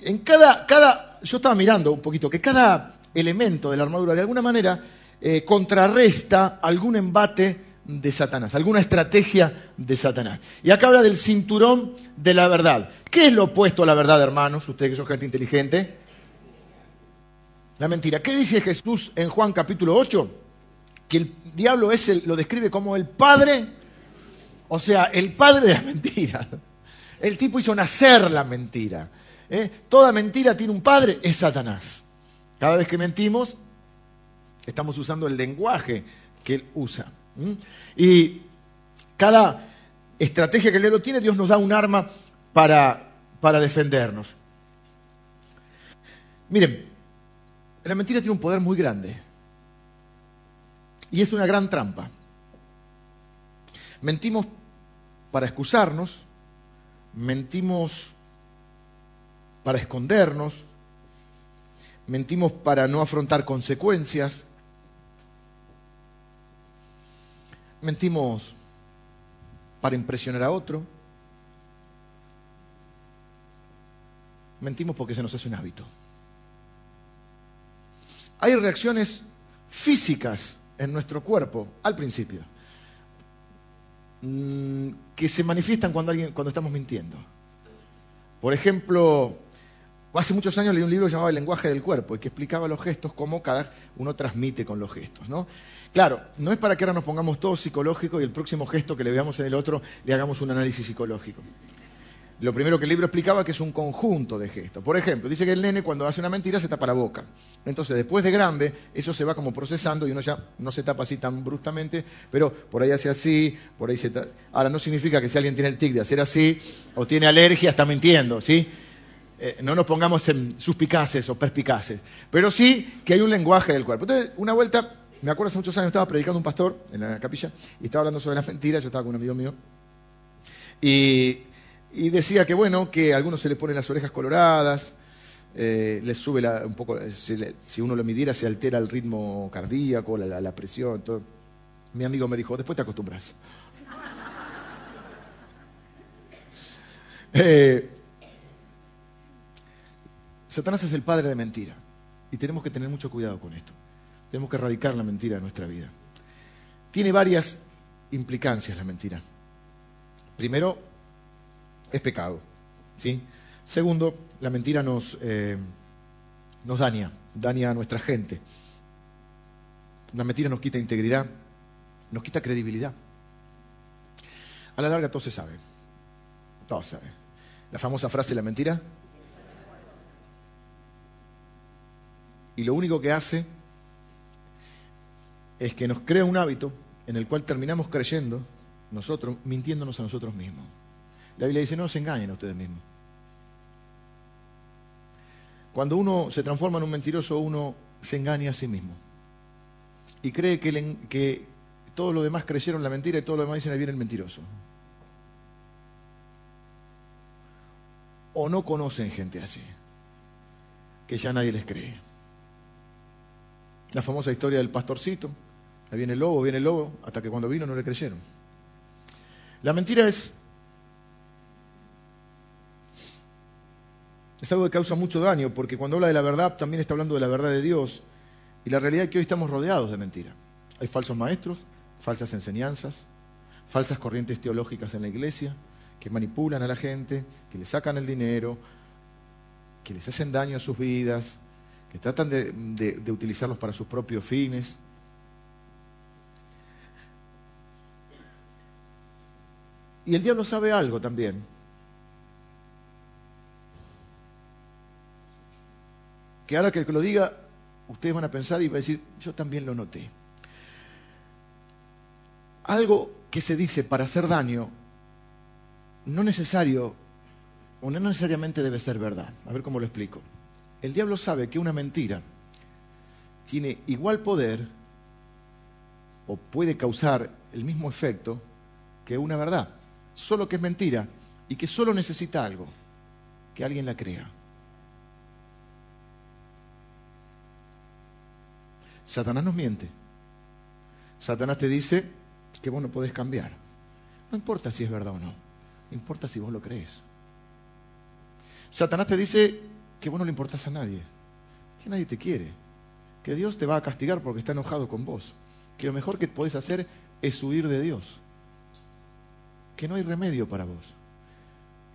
En cada, cada, yo estaba mirando un poquito, que cada elemento de la armadura de alguna manera eh, contrarresta algún embate de Satanás, alguna estrategia de Satanás. Y acá habla del cinturón de la verdad. ¿Qué es lo opuesto a la verdad, hermanos? Ustedes que son gente inteligente. La mentira. ¿Qué dice Jesús en Juan capítulo 8? Que el diablo es el, lo describe como el padre, o sea, el padre de la mentira. El tipo hizo nacer la mentira. ¿eh? Toda mentira tiene un padre, es Satanás. Cada vez que mentimos, estamos usando el lenguaje que él usa. Y cada estrategia que el diablo tiene, Dios nos da un arma para, para defendernos. Miren, la mentira tiene un poder muy grande. Y es una gran trampa. Mentimos para excusarnos, mentimos para escondernos, mentimos para no afrontar consecuencias, mentimos para impresionar a otro, mentimos porque se nos hace un hábito. Hay reacciones físicas en nuestro cuerpo al principio mm, que se manifiestan cuando, alguien, cuando estamos mintiendo. Por ejemplo, hace muchos años leí un libro llamado El lenguaje del cuerpo y que explicaba los gestos, cómo cada uno transmite con los gestos. ¿no? Claro, no es para que ahora nos pongamos todos psicológicos y el próximo gesto que le veamos en el otro le hagamos un análisis psicológico. Lo primero que el libro explicaba que es un conjunto de gestos. Por ejemplo, dice que el nene cuando hace una mentira se tapa la boca. Entonces, después de grande, eso se va como procesando y uno ya no se tapa así tan bruscamente, pero por ahí hace así, por ahí se tapa. Ahora, no significa que si alguien tiene el tic de hacer así o tiene alergia, está mintiendo, ¿sí? Eh, no nos pongamos en suspicaces o perspicaces, pero sí que hay un lenguaje del cuerpo. Entonces, una vuelta, me acuerdo hace muchos años, estaba predicando un pastor en la capilla y estaba hablando sobre las mentiras, yo estaba con un amigo mío, y y decía que bueno, que a algunos se les ponen las orejas coloradas, eh, les sube un poco, si, uno lo midiera se altera el ritmo cardíaco, la, presión, todo. Mi amigo me dijo, después te acostumbras. Eh, Satanás es el padre de mentira y tenemos que tener mucho cuidado con esto. Tenemos que erradicar la mentira de nuestra vida. Tiene varias implicancias la mentira. Primero, es pecado. ¿sí? Segundo, la mentira nos, eh, nos daña, daña a nuestra gente. La mentira nos quita integridad, nos quita credibilidad. A la larga todo se sabe. Todo se sabe. La famosa frase la mentira. Y lo único que hace es que nos crea un hábito en el cual terminamos creyendo nosotros, mintiéndonos a nosotros mismos. La Biblia dice, no se engañen a ustedes mismos. Cuando uno se transforma en un mentiroso, uno se engaña a sí mismo. Y cree que, que todos los demás creyeron la mentira y todos los demás dicen, ahí viene el mentiroso. O no conocen gente así, que ya nadie les cree. La famosa historia del pastorcito, ahí viene el lobo, viene el lobo, hasta que cuando vino no le creyeron. La mentira es es algo que causa mucho daño, porque cuando habla de la verdad también está hablando de la verdad de Dios. Y la realidad es que hoy estamos rodeados de mentira. Hay falsos maestros, falsas enseñanzas, falsas corrientes teológicas en la iglesia, que manipulan a la gente, que le sacan el dinero, que les hacen daño a sus vidas, que tratan de, de utilizarlos para sus propios fines. Y el diablo sabe algo también, que ahora que lo diga, ustedes van a pensar y van a decir, yo también lo noté. Algo que se dice para hacer daño, no necesario o no necesariamente debe ser verdad. A ver cómo lo explico. El diablo sabe que una mentira tiene igual poder o puede causar el mismo efecto que una verdad, solo que es mentira y que solo necesita algo, que alguien la crea. Satanás nos miente. Satanás te dice que vos no podés cambiar. No importa si es verdad o no. Importa si vos lo crees. Satanás te dice que vos no le importás a nadie. Que nadie te quiere. Que Dios te va a castigar porque está enojado con vos. Que lo mejor que podés hacer es huir de Dios. Que no hay remedio para vos.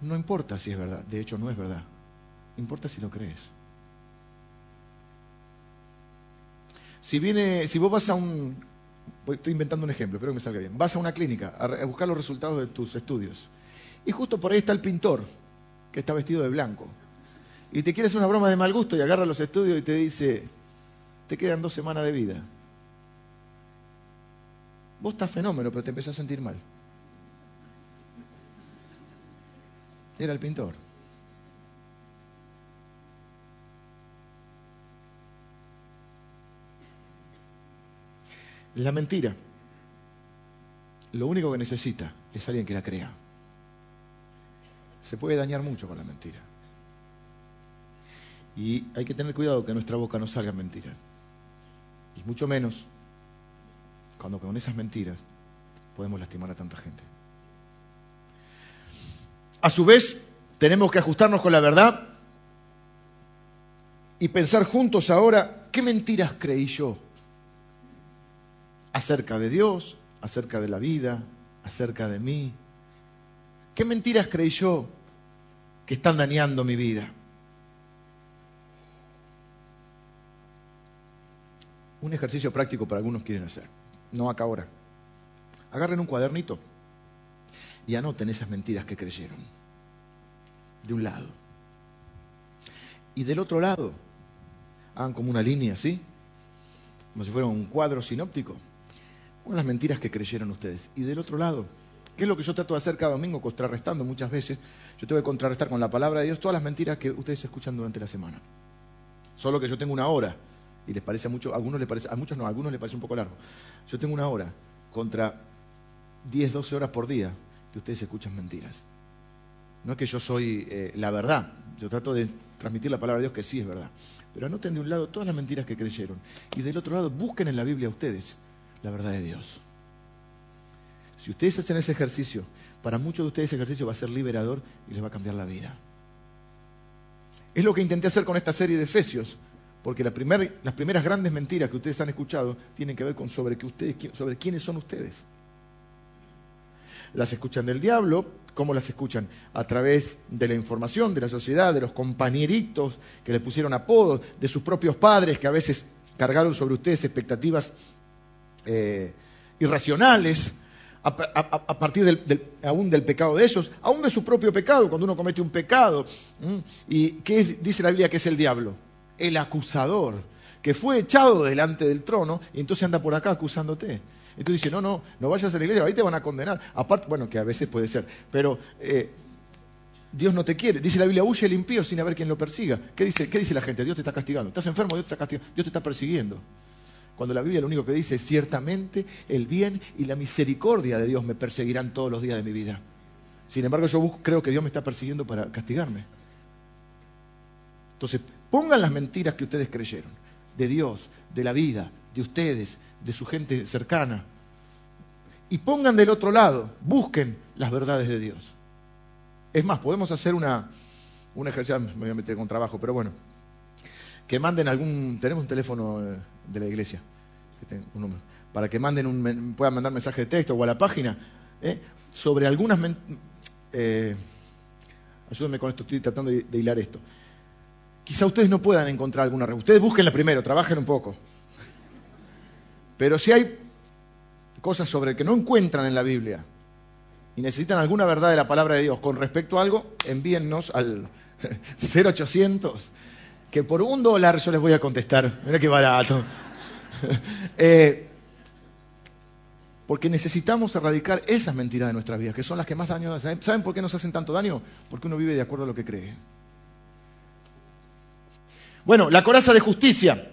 No importa si es verdad. De hecho, no es verdad. Importa si lo crees. Si viene, si vos vas a un, estoy inventando un ejemplo, espero que me salga bien, vas a una clínica a buscar los resultados de tus estudios y justo por ahí está el pintor que está vestido de blanco y te quiere hacer una broma de mal gusto y agarra los estudios y te dice, te quedan dos semanas de vida. Vos estás fenómeno, pero te empezás a sentir mal. Era el pintor. La mentira, lo único que necesita es alguien que la crea. Se puede dañar mucho con la mentira. Y hay que tener cuidado que nuestra boca no salga mentira. Y mucho menos cuando con esas mentiras podemos lastimar a tanta gente. A su vez, tenemos que ajustarnos con la verdad y pensar juntos ahora, ¿qué mentiras creí yo? Acerca de Dios, acerca de la vida, acerca de mí. ¿Qué mentiras creí yo que están dañando mi vida? Un ejercicio práctico para algunos quieren hacer, no acá ahora. Agarren un cuadernito y anoten esas mentiras que creyeron. De un lado. Y del otro lado, hagan como una línea así, como si fuera un cuadro sinóptico, con las mentiras que creyeron ustedes. Y del otro lado, ¿qué es lo que yo trato de hacer cada domingo, contrarrestando muchas veces? Yo tengo que contrarrestar con la palabra de Dios todas las mentiras que ustedes escuchan durante la semana. Solo que yo tengo una hora, y les parece mucho, a algunos les parece, a muchos no, a algunos les parece un poco largo. Yo tengo una hora contra 10, 12 horas por día que ustedes escuchan mentiras. No es que yo soy eh, la verdad, yo trato de transmitir la palabra de Dios que sí es verdad. Pero anoten de un lado todas las mentiras que creyeron y del otro lado busquen en la Biblia ustedes la verdad de Dios. Si ustedes hacen ese ejercicio, para muchos de ustedes ese ejercicio va a ser liberador y les va a cambiar la vida. Es lo que intenté hacer con esta serie de Efesios, porque las primeras grandes mentiras que ustedes han escuchado tienen que ver con sobre, ustedes, sobre quiénes son ustedes. Las escuchan del diablo, ¿cómo las escuchan? A través de la información, de la sociedad, de los compañeritos que le pusieron apodos, de sus propios padres que a veces cargaron sobre ustedes expectativas eh, irracionales, a, partir del, aún del pecado de ellos, aún de su propio pecado, cuando uno comete un pecado. ¿Y qué dice la Biblia que es el diablo? El acusador, que fue echado delante del trono y entonces anda por acá acusándote. Entonces dice, no, no, no vayas a la iglesia, ahí te van a condenar. Aparte, bueno, que a veces puede ser, pero eh, Dios no te quiere. Dice la Biblia, huye el impío sin haber quien lo persiga. ¿Qué dice, ¿Qué dice la gente? Dios te está castigando. Estás enfermo, Dios te está castigando. Dios te está persiguiendo. Cuando la Biblia lo único que dice es, ciertamente el bien y la misericordia de Dios me perseguirán todos los días de mi vida. Sin embargo, yo creo que Dios me está persiguiendo para castigarme. Entonces, pongan las mentiras que ustedes creyeron, de Dios, de la vida, de ustedes, de su gente cercana. Y pongan del otro lado, busquen las verdades de Dios. Es más, podemos hacer una, un ejercicio, me voy a meter con trabajo, pero bueno, que manden algún, tenemos un teléfono eh, de la iglesia, para que manden un, puedan mandar mensaje de texto o a la página, eh, sobre algunas, eh, ayúdenme con esto, estoy tratando de, hilar esto. Quizá ustedes no puedan encontrar alguna. Ustedes búsquenla primero, trabajen un poco. Pero si hay cosas sobre que no encuentran en la Biblia y necesitan alguna verdad de la palabra de Dios con respecto a algo, envíennos al 0800 que por un dólar yo les voy a contestar. Mira qué barato. Eh, porque necesitamos erradicar esas mentiras de nuestras vidas, que son las que más daño hacen. ¿Saben por qué nos hacen tanto daño? Porque uno vive de acuerdo a lo que cree. Bueno, la coraza de justicia.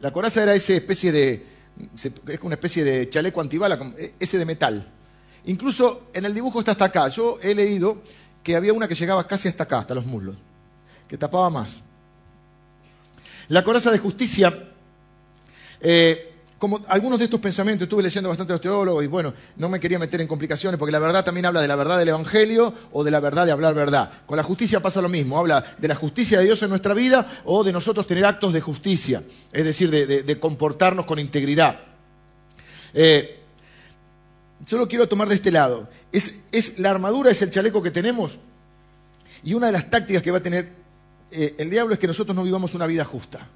La coraza era esa especie de, es una especie de chaleco antibala, e, ese de metal. Incluso en el dibujo está hasta acá. Yo he leído que había una que llegaba casi hasta acá, hasta los muslos, que tapaba más. La coraza de justicia, eh, como algunos de estos pensamientos, estuve leyendo bastante a los teólogos y bueno, no me quería meter en complicaciones porque la verdad también habla de la verdad del Evangelio o de la verdad de hablar verdad. Con la justicia pasa lo mismo, habla de la justicia de Dios en nuestra vida o de nosotros tener actos de justicia, es decir, de, comportarnos con integridad. Eh, yo lo quiero tomar de este lado. Es, la armadura, es el chaleco que tenemos. Y una de las tácticas que va a tener eh, el diablo es que nosotros no vivamos una vida justa,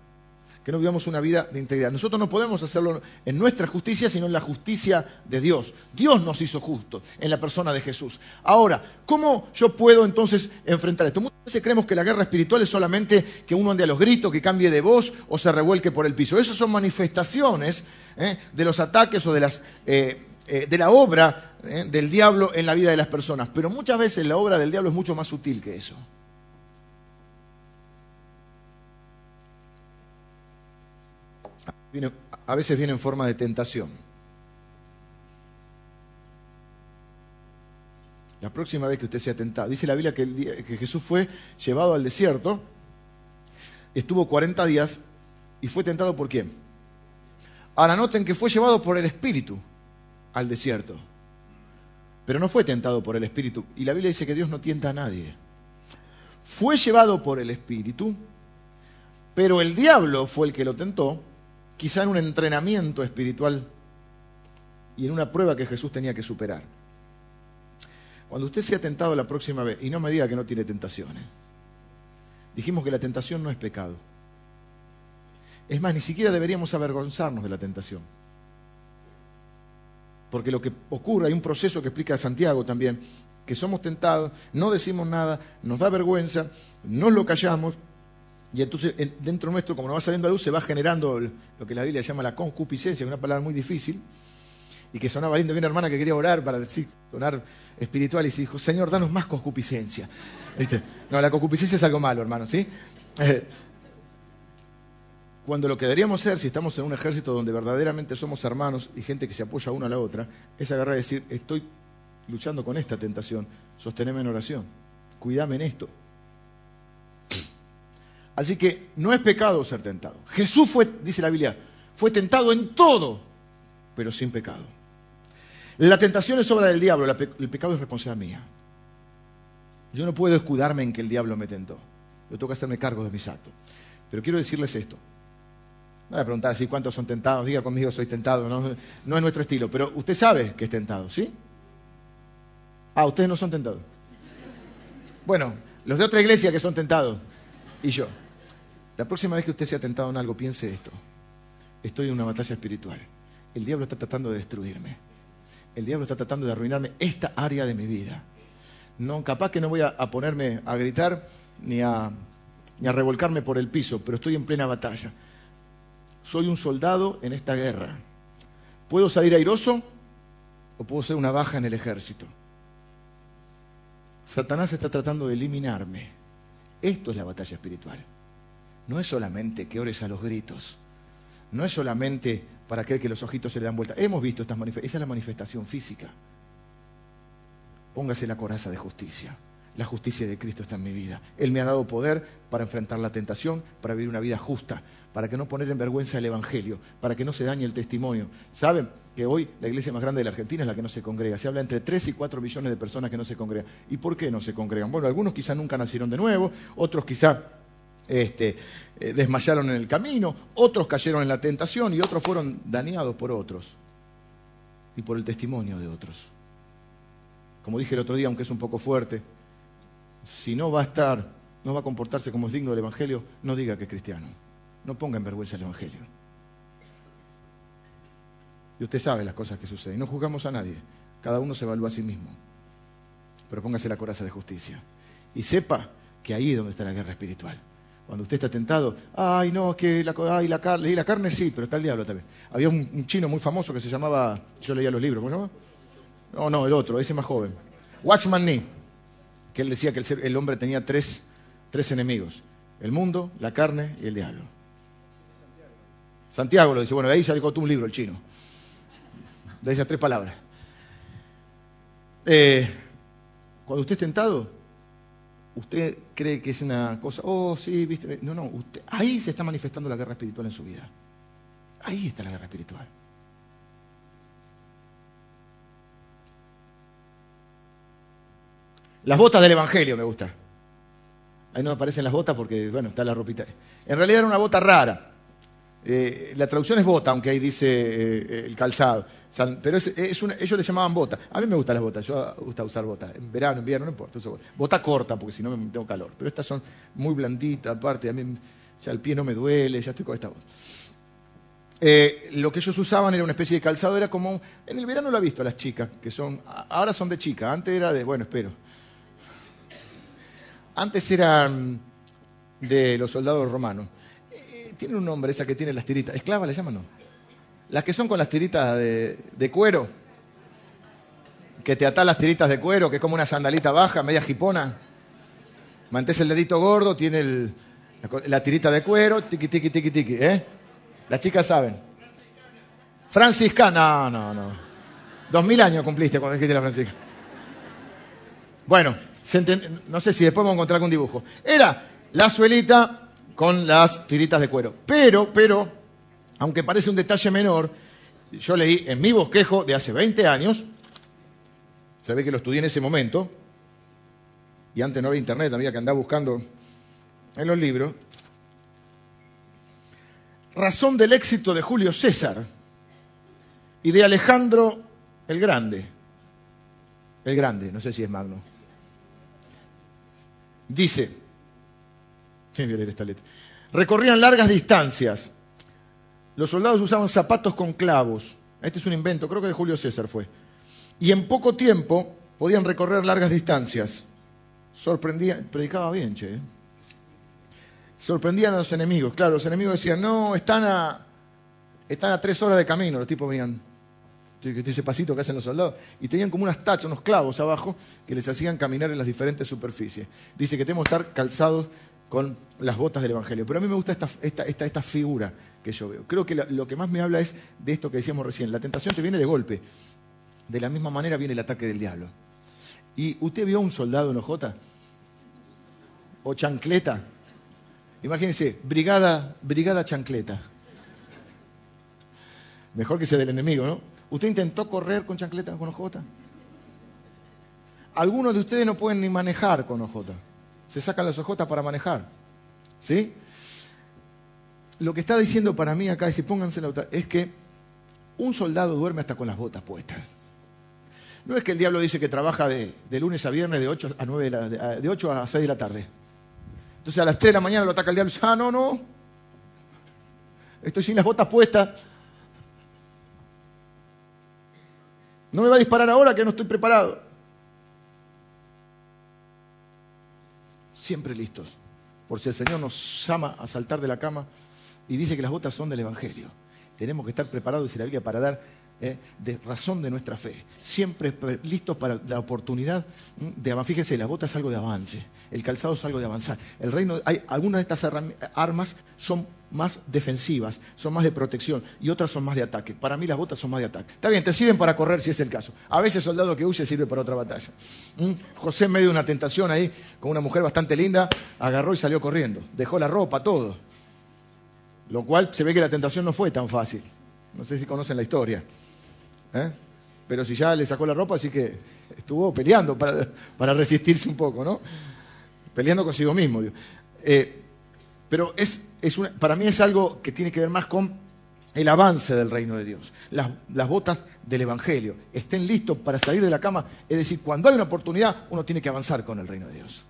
que no vivamos una vida de integridad. Nosotros no podemos hacerlo en nuestra justicia, sino en la justicia de Dios. Dios nos hizo justos en la persona de Jesús. Ahora, ¿cómo yo puedo entonces enfrentar esto? Muchas veces creemos que la guerra espiritual es solamente que uno ande a los gritos, que cambie de voz o se revuelque por el piso. Esas son manifestaciones ¿eh? de los ataques o de. Eh, eh, la obra del diablo en la vida de las personas. Pero muchas veces la obra del diablo es mucho más sutil que eso. A veces viene en forma de tentación. La próxima vez que usted sea tentado. Dice la Biblia que, Jesús fue llevado al desierto, estuvo 40 días y fue tentado por quién. Ahora noten que fue llevado por el Espíritu al desierto, pero no fue tentado por el Espíritu. Y la Biblia dice que Dios no tienta a nadie. Fue llevado por el Espíritu, pero el diablo fue el que lo tentó, quizá en un entrenamiento espiritual y en una prueba que Jesús tenía que superar. Cuando usted sea tentado la próxima vez, y no me diga que no tiene tentaciones, dijimos que la tentación no es pecado. Es más, ni siquiera deberíamos avergonzarnos de la tentación. Porque lo que ocurre, hay un proceso que explica Santiago también, que somos tentados, no decimos nada, nos da vergüenza, nos lo callamos, y entonces dentro nuestro, como nos va saliendo a luz, se va generando lo que la Biblia llama la concupiscencia, una palabra muy difícil, y que sonaba lindo. Viene una hermana que quería orar para decir, sonar espiritual, y se dijo, Señor, danos más concupiscencia. No, la concupiscencia es algo malo, hermano, ¿sí? Eh, cuando lo que deberíamos ser, si estamos en un ejército donde verdaderamente somos hermanos y gente que se apoya una a la otra, es agarrar y decir, estoy luchando con esta tentación, sosteneme en oración, cuídame en esto. Así que no es pecado ser tentado. Jesús fue, dice la Biblia, fue tentado en todo, pero sin pecado. La tentación es obra del diablo, el pecado es responsabilidad mía. Yo no puedo escudarme en que el diablo me tentó. Yo tengo que hacerme cargo de mis actos. Pero quiero decirles esto. No voy a preguntar así cuántos son tentados. Diga conmigo, soy tentado. No, no es nuestro estilo. Pero usted sabe que es tentado, ¿sí? Ah, ustedes no son tentados. Bueno, los de otra iglesia que son tentados. Y yo. La próxima vez que usted sea tentado en algo, piense esto. Estoy en una batalla espiritual. El diablo está tratando de destruirme. El diablo está tratando de arruinarme esta área de mi vida. No, capaz que no voy a, ponerme a gritar ni a, ni a revolcarme por el piso, pero estoy en plena batalla soy un soldado en esta guerra. ¿Puedo salir airoso o puedo ser una baja en el ejército? Satanás está tratando de eliminarme. Esto es la batalla espiritual. No es solamente que ores a los gritos. No es solamente para aquel que los ojitos se le dan vuelta. Hemos visto estas manifestaciones. Esa es la manifestación física. Póngase la coraza de justicia. La justicia de Cristo está en mi vida. Él me ha dado poder para enfrentar la tentación, para vivir una vida justa, para que no poner en vergüenza el Evangelio, para que no se dañe el testimonio. ¿Saben que hoy la iglesia más grande de la Argentina es la que no se congrega? Se habla entre 3 y 4 millones de personas que no se congregan. ¿Y por qué no se congregan? Bueno, algunos quizá nunca nacieron de nuevo, otros quizá este, eh, desmayaron en el camino, otros cayeron en la tentación y otros fueron dañados por otros y por el testimonio de otros. Como dije el otro día, aunque es un poco fuerte, si no va a estar, no va a comportarse como es digno del Evangelio, no diga que es cristiano. No ponga en vergüenza el Evangelio. Y usted sabe las cosas que suceden. No juzgamos a nadie. Cada uno se evalúa a sí mismo. Pero póngase la coraza de justicia. Y sepa que ahí es donde está la guerra espiritual. Cuando usted está tentado, ay no, que la, ay, la carne, y la carne sí, pero está el diablo también. Había un, chino muy famoso que se llamaba, yo leía los libros, ¿cómo No, no, el otro, ese más joven. Watchman Nee, que él decía que el, hombre tenía tres, tres enemigos, el mundo, la carne y el diablo. Santiago lo dice, bueno, de ahí salió un libro, el chino. De esas tres palabras. Eh, cuando usted es tentado, usted cree que es una cosa, oh, sí, viste, no, no, ahí se está manifestando la guerra espiritual en su vida. Ahí está la guerra espiritual. Las botas del Evangelio me gusta. Ahí no aparecen las botas porque, bueno, está la ropita. En realidad era una bota rara. Eh, la traducción es bota, aunque ahí dice eh, el calzado. Pero ellos le llamaban bota. A mí me gustan las botas, yo gusta usar botas. En verano, invierno, no importa. Bota. corta, porque si no me tengo calor. Pero estas son muy blanditas, aparte, a mí ya el pie no me duele, ya estoy con esta bota. Eh, lo que ellos usaban era una especie de calzado, era como. En el verano lo he visto a las chicas, que son. Ahora son de chica, antes era de. Bueno, espero. Antes eran de los soldados romanos tiene un nombre esa que tiene las tiritas. ¿Esclava le llaman no? Las que son con las tiritas de, cuero. Que te atan las tiritas de cuero, que es como una sandalita baja, media jipona. Mantés el dedito gordo, tiene la, tirita de cuero, tiqui, tiqui, tiqui, tiqui. ¿eh? Las chicas saben. Franciscana, no, no, no. Dos mil años cumpliste cuando dijiste la franciscana. Bueno, no sé si después vamos a encontrar algún dibujo. Era la suelita con las tiritas de cuero. Pero, pero, aunque parece un detalle menor, yo leí en mi bosquejo de hace 20 años, se que lo estudié en ese momento, y antes no había internet, había que andar buscando en los libros, razón del éxito de Julio César y de Alejandro el Grande. El Grande, no sé si es Magno. Dice, esta letra? Recorrían largas distancias. Los soldados usaban zapatos con clavos. Este es un invento, creo que de Julio César fue. Y en poco tiempo podían recorrer largas distancias. Sorprendía, predicaba bien, che. ¿eh? Sorprendían a los enemigos. Claro, los enemigos decían, no, están a, están a tres horas de camino. Los tipos venían, ese pasito que hacen los soldados. Y tenían como unas tachas, unos clavos abajo que les hacían caminar en las diferentes superficies. Dice que tenemos que estar calzados con las botas del Evangelio. Pero a mí me gusta esta, esta, esta, figura que yo veo. Creo que lo que más me habla es de esto que decíamos recién. La tentación te viene de golpe. De la misma manera viene el ataque del diablo. ¿Y usted vio un soldado en OJ? ¿O chancleta? Imagínense, brigada, brigada chancleta. Mejor que sea del enemigo, ¿no? ¿Usted intentó correr con chancleta con OJ? Algunos de ustedes no pueden ni manejar con OJ. Se sacan las OJ para manejar. ¿Sí? Lo que está diciendo para mí acá, y si pónganse la es que un soldado duerme hasta con las botas puestas. No es que el diablo dice que trabaja de, lunes a viernes de 8 a, 9 de, 8 a 6 de la tarde. Entonces a las 3 de la mañana lo ataca el diablo y dice, ah, no, no, estoy sin las botas puestas. No me va a disparar ahora que no estoy preparado. Siempre listos. Por si el Señor nos llama a saltar de la cama y dice que las botas son del Evangelio. Tenemos que estar preparados, dice la Biblia, para dar ¿eh? de razón de nuestra fe. Siempre listos para la oportunidad de. Fíjense, la bota es algo de avance, el calzado es algo de avanzar. El reino, hay, algunas de estas armas son más defensivas, son más de protección y otras son más de ataque. Para mí las botas son más de ataque. Está bien, te sirven para correr si es el caso. A veces soldado que huye sirve para otra batalla. José en medio de una tentación ahí, con una mujer bastante linda, agarró y salió corriendo. Dejó la ropa, todo. Lo cual se ve que la tentación no fue tan fácil. No sé si conocen la historia. ¿Eh? Pero si ya le sacó la ropa, así que estuvo peleando para, resistirse un poco, ¿no? Peleando consigo mismo. Eh, pero es, para mí es algo que tiene que ver más con el avance del reino de Dios. Las, las, botas del Evangelio. Estén listos para salir de la cama. Es decir, cuando hay una oportunidad, uno tiene que avanzar con el reino de Dios.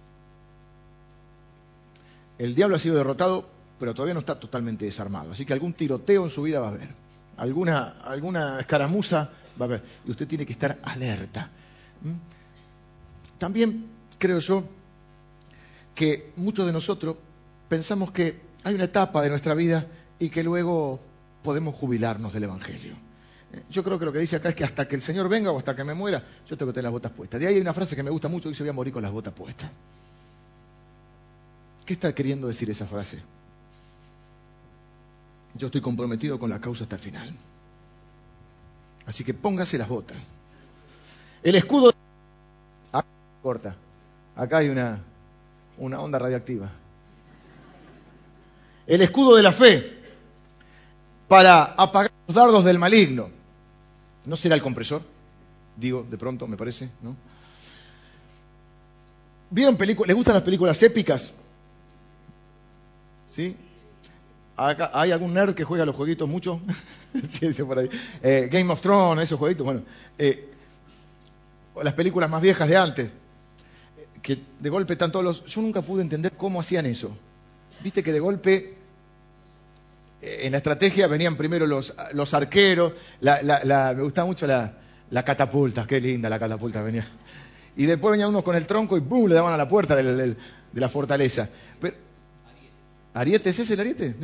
El diablo ha sido derrotado, pero todavía no está totalmente desarmado. Así que algún tiroteo en su vida va a haber alguna, alguna escaramuza va a haber. Y usted tiene que estar alerta. También creo yo que muchos de nosotros pensamos que hay una etapa de nuestra vida y que luego podemos jubilarnos del Evangelio. Yo creo que lo que dice acá es que hasta que el Señor venga o hasta que me muera, yo tengo que tener las botas puestas. De ahí hay una frase que me gusta mucho, dice voy a morir con las botas puestas. ¿Qué está queriendo decir esa frase? Yo estoy comprometido con la causa hasta el final. Así que póngase las botas. El escudo... Acá, corta. Acá hay una, una onda radiactiva. El escudo de la fe para apagar los dardos del maligno. ¿No será el compresor? Digo, de pronto, me parece, ¿no? ¿Vieron películas? ¿Les gustan las películas épicas? ¿Sí? ¿Hay algún nerd que juega los jueguitos mucho? sí, ahí. Eh, Game of Thrones, esos jueguitos. Bueno, eh, las películas más viejas de antes, eh, que de golpe están todos los... Yo nunca pude entender cómo hacían eso. Viste que de golpe en la estrategia venían primero los, los arqueros, me gustaba mucho la, catapulta, qué linda la catapulta venía. Y después venía uno con el tronco y ¡bum! le daban a la puerta de, la fortaleza. Pero, ¿Ariete es ese el ariete?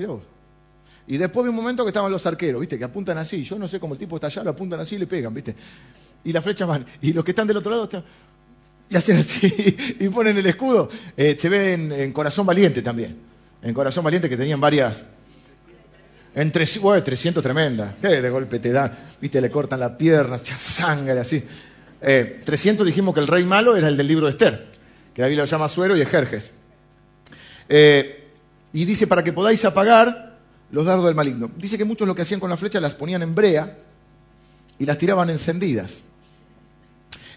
Y después vi un momento que estaban los arqueros, ¿viste? Que apuntan así. Yo no sé cómo el tipo está allá, lo apuntan así y le pegan, ¿viste? Y las flechas van. Y los que están del otro lado están... Y hacen así y ponen el escudo. Eh, se ve en, Corazón Valiente también. En Corazón Valiente que tenían varias... En 300 tremenda. Que de golpe te dan, ¿viste? Le cortan las piernas, sangre así. 300 eh, dijimos que el rey malo era el del libro de Esther, que la Biblia lo llama Suero y Ejerjes. Eh, y dice, para que podáis apagar los dardos del maligno. Dice que muchos lo que hacían con la flecha las ponían en brea y las tiraban encendidas.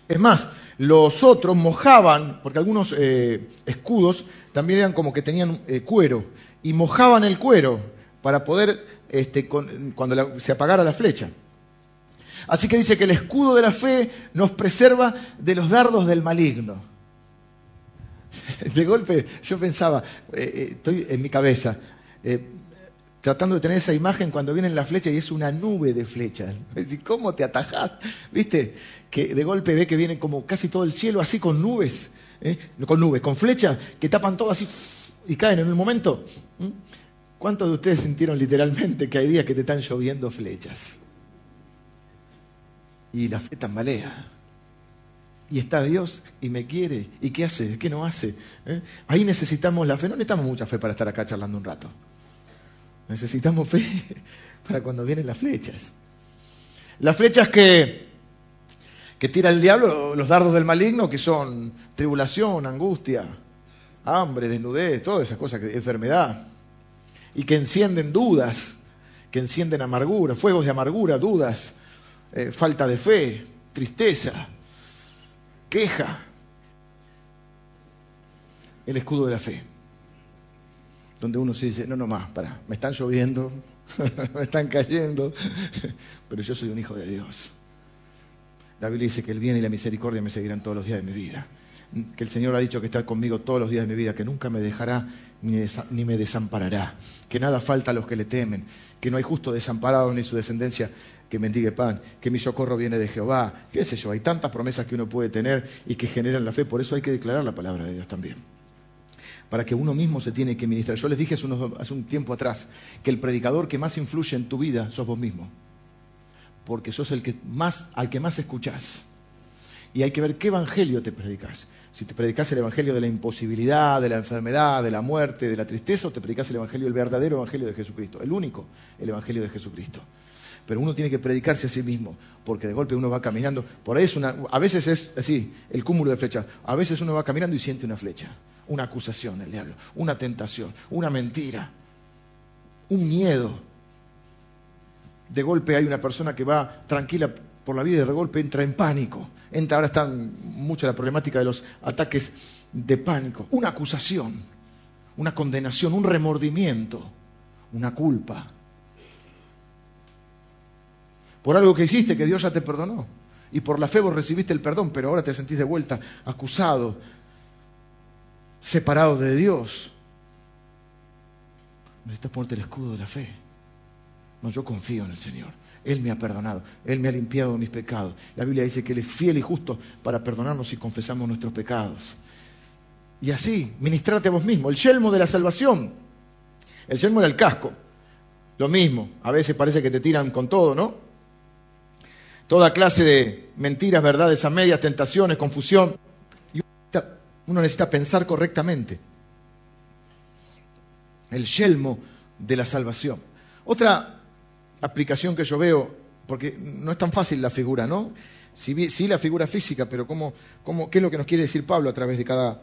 Es más, los otros mojaban, porque algunos eh, escudos también eran como que tenían cuero, y mojaban el cuero para poder, este, cuando se apagara la flecha. Así que dice que el escudo de la fe nos preserva de los dardos del maligno. De golpe yo pensaba, eh, eh, estoy en mi cabeza, eh, tratando de tener esa imagen cuando vienen las flechas y es una nube de flechas. ¿Cómo te atajás? ¿Viste? Que de golpe ve que viene como casi todo el cielo así con nubes, con nubes, con flechas que tapan todo así y caen en un momento. ¿Cuántos de ustedes sintieron literalmente que hay días que te están lloviendo flechas? y la fe tambalea. Y está Dios y me quiere. ¿Y qué hace? ¿Qué no hace? ¿Eh? Ahí necesitamos la fe. No necesitamos mucha fe para estar acá charlando un rato. Necesitamos fe para cuando vienen las flechas. Las flechas que, que tira el diablo, los dardos del maligno, que son tribulación, angustia, hambre, desnudez, todas esas cosas, enfermedad. Y que encienden dudas, que encienden amargura, fuegos de amargura, dudas, eh, falta de fe, tristeza, queja. El escudo de la fe, donde uno se dice, no, no más, para, me están lloviendo, me están cayendo, pero yo soy un hijo de Dios. La Biblia dice que el bien y la misericordia me seguirán todos los días de mi vida. Que el Señor ha dicho que está conmigo todos los días de mi vida, que nunca me dejará ni, me desamparará. Que nada falta a los que le temen. Que no hay justo desamparado ni su descendencia que mendigue pan, que mi socorro viene de Jehová, qué sé yo, hay tantas promesas que uno puede tener y que generan la fe, por eso hay que declarar la palabra de Dios también. Para que uno mismo se tiene que ministrar. Yo les dije hace, un tiempo atrás que el predicador que más influye en tu vida sos vos mismo, porque sos el que más, al que más escuchás. Y hay que ver qué evangelio te predicas. Si te predicas el evangelio de la imposibilidad, de la enfermedad, de la muerte, de la tristeza, o te predicas el evangelio, el verdadero evangelio de Jesucristo, el único, el evangelio de Jesucristo pero uno tiene que predicarse a sí mismo, porque de golpe uno va caminando, por ahí a veces es así, el cúmulo de flechas, a veces uno va caminando y siente una flecha, una acusación del diablo, una tentación, una mentira, un miedo. De golpe hay una persona que va tranquila por la vida y de golpe entra en pánico. Ahora está mucho la problemática de los ataques de pánico. Una acusación, una condenación, un remordimiento, una culpa por algo que hiciste que Dios ya te perdonó. Y por la fe vos recibiste el perdón, pero ahora te sentís de vuelta acusado, separado de Dios. Necesitas ponerte el escudo de la fe. No, yo confío en el Señor. Él me ha perdonado, Él me ha limpiado de mis pecados. La Biblia dice que Él es fiel y justo para perdonarnos si confesamos nuestros pecados. Y así, ministrate a vos mismo. El yelmo de la salvación. El yelmo era el casco. Lo mismo. A veces parece que te tiran con todo, ¿no? Toda clase de mentiras, verdades a medias, tentaciones, confusión. Y uno necesita pensar correctamente. El yelmo de la salvación. Otra aplicación que yo veo, porque no es tan fácil la figura, ¿no? Sí, sí la figura física, pero ¿cómo, cómo, ¿qué es lo que nos quiere decir Pablo a través de cada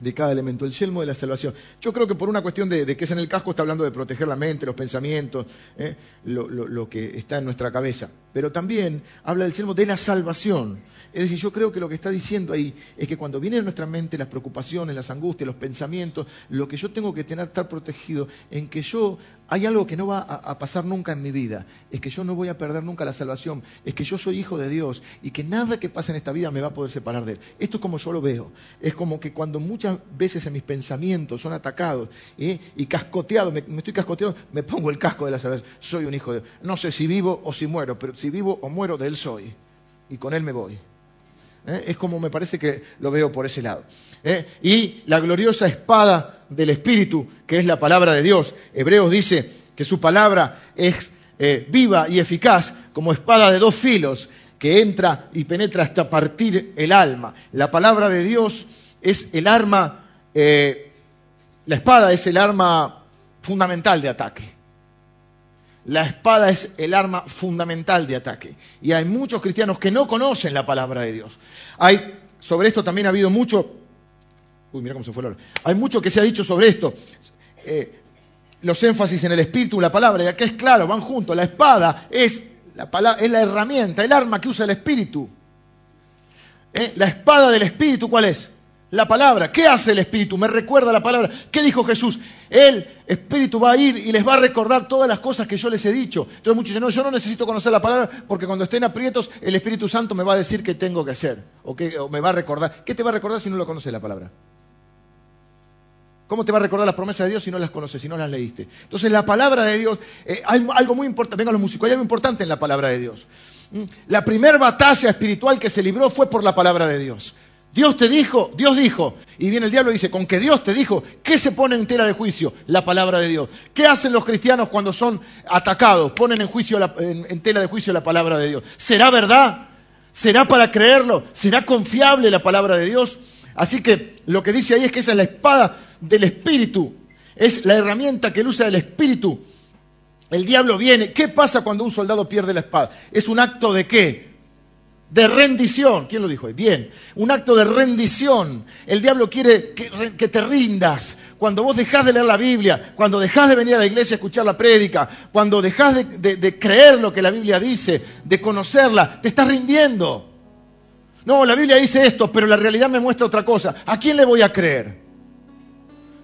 de elemento, el yelmo de la salvación. Yo creo que por una cuestión de, que es en el casco está hablando de proteger la mente, los pensamientos, ¿eh? lo, que está en nuestra cabeza. Pero también habla del yelmo de la salvación. Es decir, yo creo que lo que está diciendo ahí es que cuando vienen a nuestra mente las preocupaciones, las angustias, los pensamientos, lo que yo tengo que tener, estar protegido, en que yo, hay algo que no va a, pasar nunca en mi vida, es que yo no voy a perder nunca la salvación, es que yo soy hijo de Dios y que nada que pase en esta vida me va a poder separar de Él. Esto es como yo lo veo. Es como que cuando muchas veces en mis pensamientos son atacados ¿eh? y cascoteados, me, estoy cascoteando, me pongo el casco de la salvación. Soy un hijo de Dios. No sé si vivo o si muero, pero si vivo o muero, de Él soy. Y con Él me voy. ¿Eh? Es como me parece que lo veo por ese lado. ¿Eh? Y la gloriosa espada del Espíritu, que es la palabra de Dios. Hebreos dice que su palabra es viva y eficaz como espada de dos filos que entra y penetra hasta partir el alma. La palabra de Dios es el arma, eh, la espada es el arma fundamental de ataque. La espada es el arma fundamental de ataque. Y hay muchos cristianos que no conocen la palabra de Dios. Hay, sobre esto también ha habido mucho. Uy, mira cómo se fue la hora. Hay mucho que se ha dicho sobre esto. Eh, los énfasis en el espíritu, la palabra, y acá es claro, van juntos. La espada es la, herramienta, el arma que usa el espíritu. ¿Eh? La espada del espíritu, ¿cuál es? La palabra. ¿Qué hace el Espíritu? Me recuerda la palabra. ¿Qué dijo Jesús? El Espíritu va a ir y les va a recordar todas las cosas que yo les he dicho. Entonces muchos dicen, no, yo no necesito conocer la palabra porque cuando estén aprietos el Espíritu Santo me va a decir qué tengo que hacer. O, me va a recordar. ¿Qué te va a recordar si no lo conoces la palabra? ¿Cómo te va a recordar las promesas de Dios si no las conoces, si no las leíste? Entonces la palabra de Dios, eh, hay algo muy importante, vengan los músicos, hay algo importante en la palabra de Dios. ¿Mm? La primera batalla espiritual que se libró fue por la palabra de Dios. Dios te dijo, Dios dijo, y viene el diablo y dice, con que Dios te dijo, ¿qué se pone en tela de juicio? La palabra de Dios. ¿Qué hacen los cristianos cuando son atacados? Ponen en, tela de juicio la palabra de Dios. ¿Será verdad? ¿Será para creerlo? ¿Será confiable la palabra de Dios? Así que lo que dice ahí es que esa es la espada del Espíritu. Es la herramienta que él usa del Espíritu. El diablo viene. ¿Qué pasa cuando un soldado pierde la espada? Es un acto de qué? De rendición. ¿Quién lo dijo? Bien, un acto de rendición. El diablo quiere que, te rindas. Cuando vos dejás de leer la Biblia, cuando dejás de venir a la iglesia a escuchar la prédica, cuando dejás de, creer lo que la Biblia dice, de conocerla, te estás rindiendo. No, la Biblia dice esto, pero la realidad me muestra otra cosa. ¿A quién le voy a creer?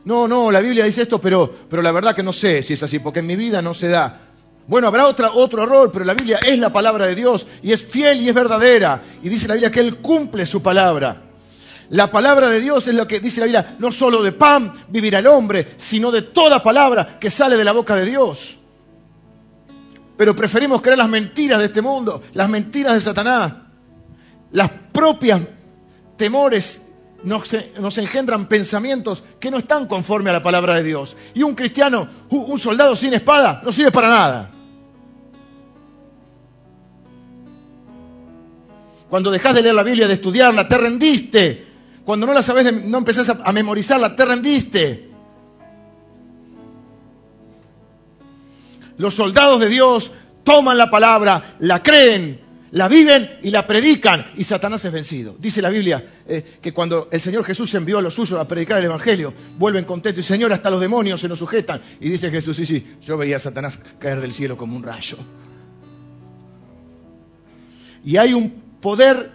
No, no, la Biblia dice esto, pero, pero la verdad que no sé si es así, porque en mi vida no se da. Bueno, habrá otra, otro error, pero la Biblia es la palabra de Dios y es fiel y es verdadera. Y dice la Biblia que Él cumple su palabra. La palabra de Dios es lo que dice la Biblia, no solo de pan vivirá el hombre, sino de toda palabra que sale de la boca de Dios. Pero preferimos creer las mentiras de este mundo, las mentiras de Satanás, las propias temores nos, engendran pensamientos que no están conforme a la palabra de Dios. Y un cristiano, un soldado sin espada, no sirve para nada. Cuando dejas de leer la Biblia, de estudiarla, te rendiste. Cuando no la sabes, no empezás a, a memorizarla, te rendiste. Los soldados de Dios toman la palabra, la creen, la viven y la predican y Satanás es vencido. Dice la Biblia eh, que cuando el Señor Jesús envió a los suyos a predicar el Evangelio, vuelven contentos y Señor, hasta los demonios se nos sujetan. Y dice Jesús, sí, sí, yo veía a Satanás caer del cielo como un rayo. Y hay un poder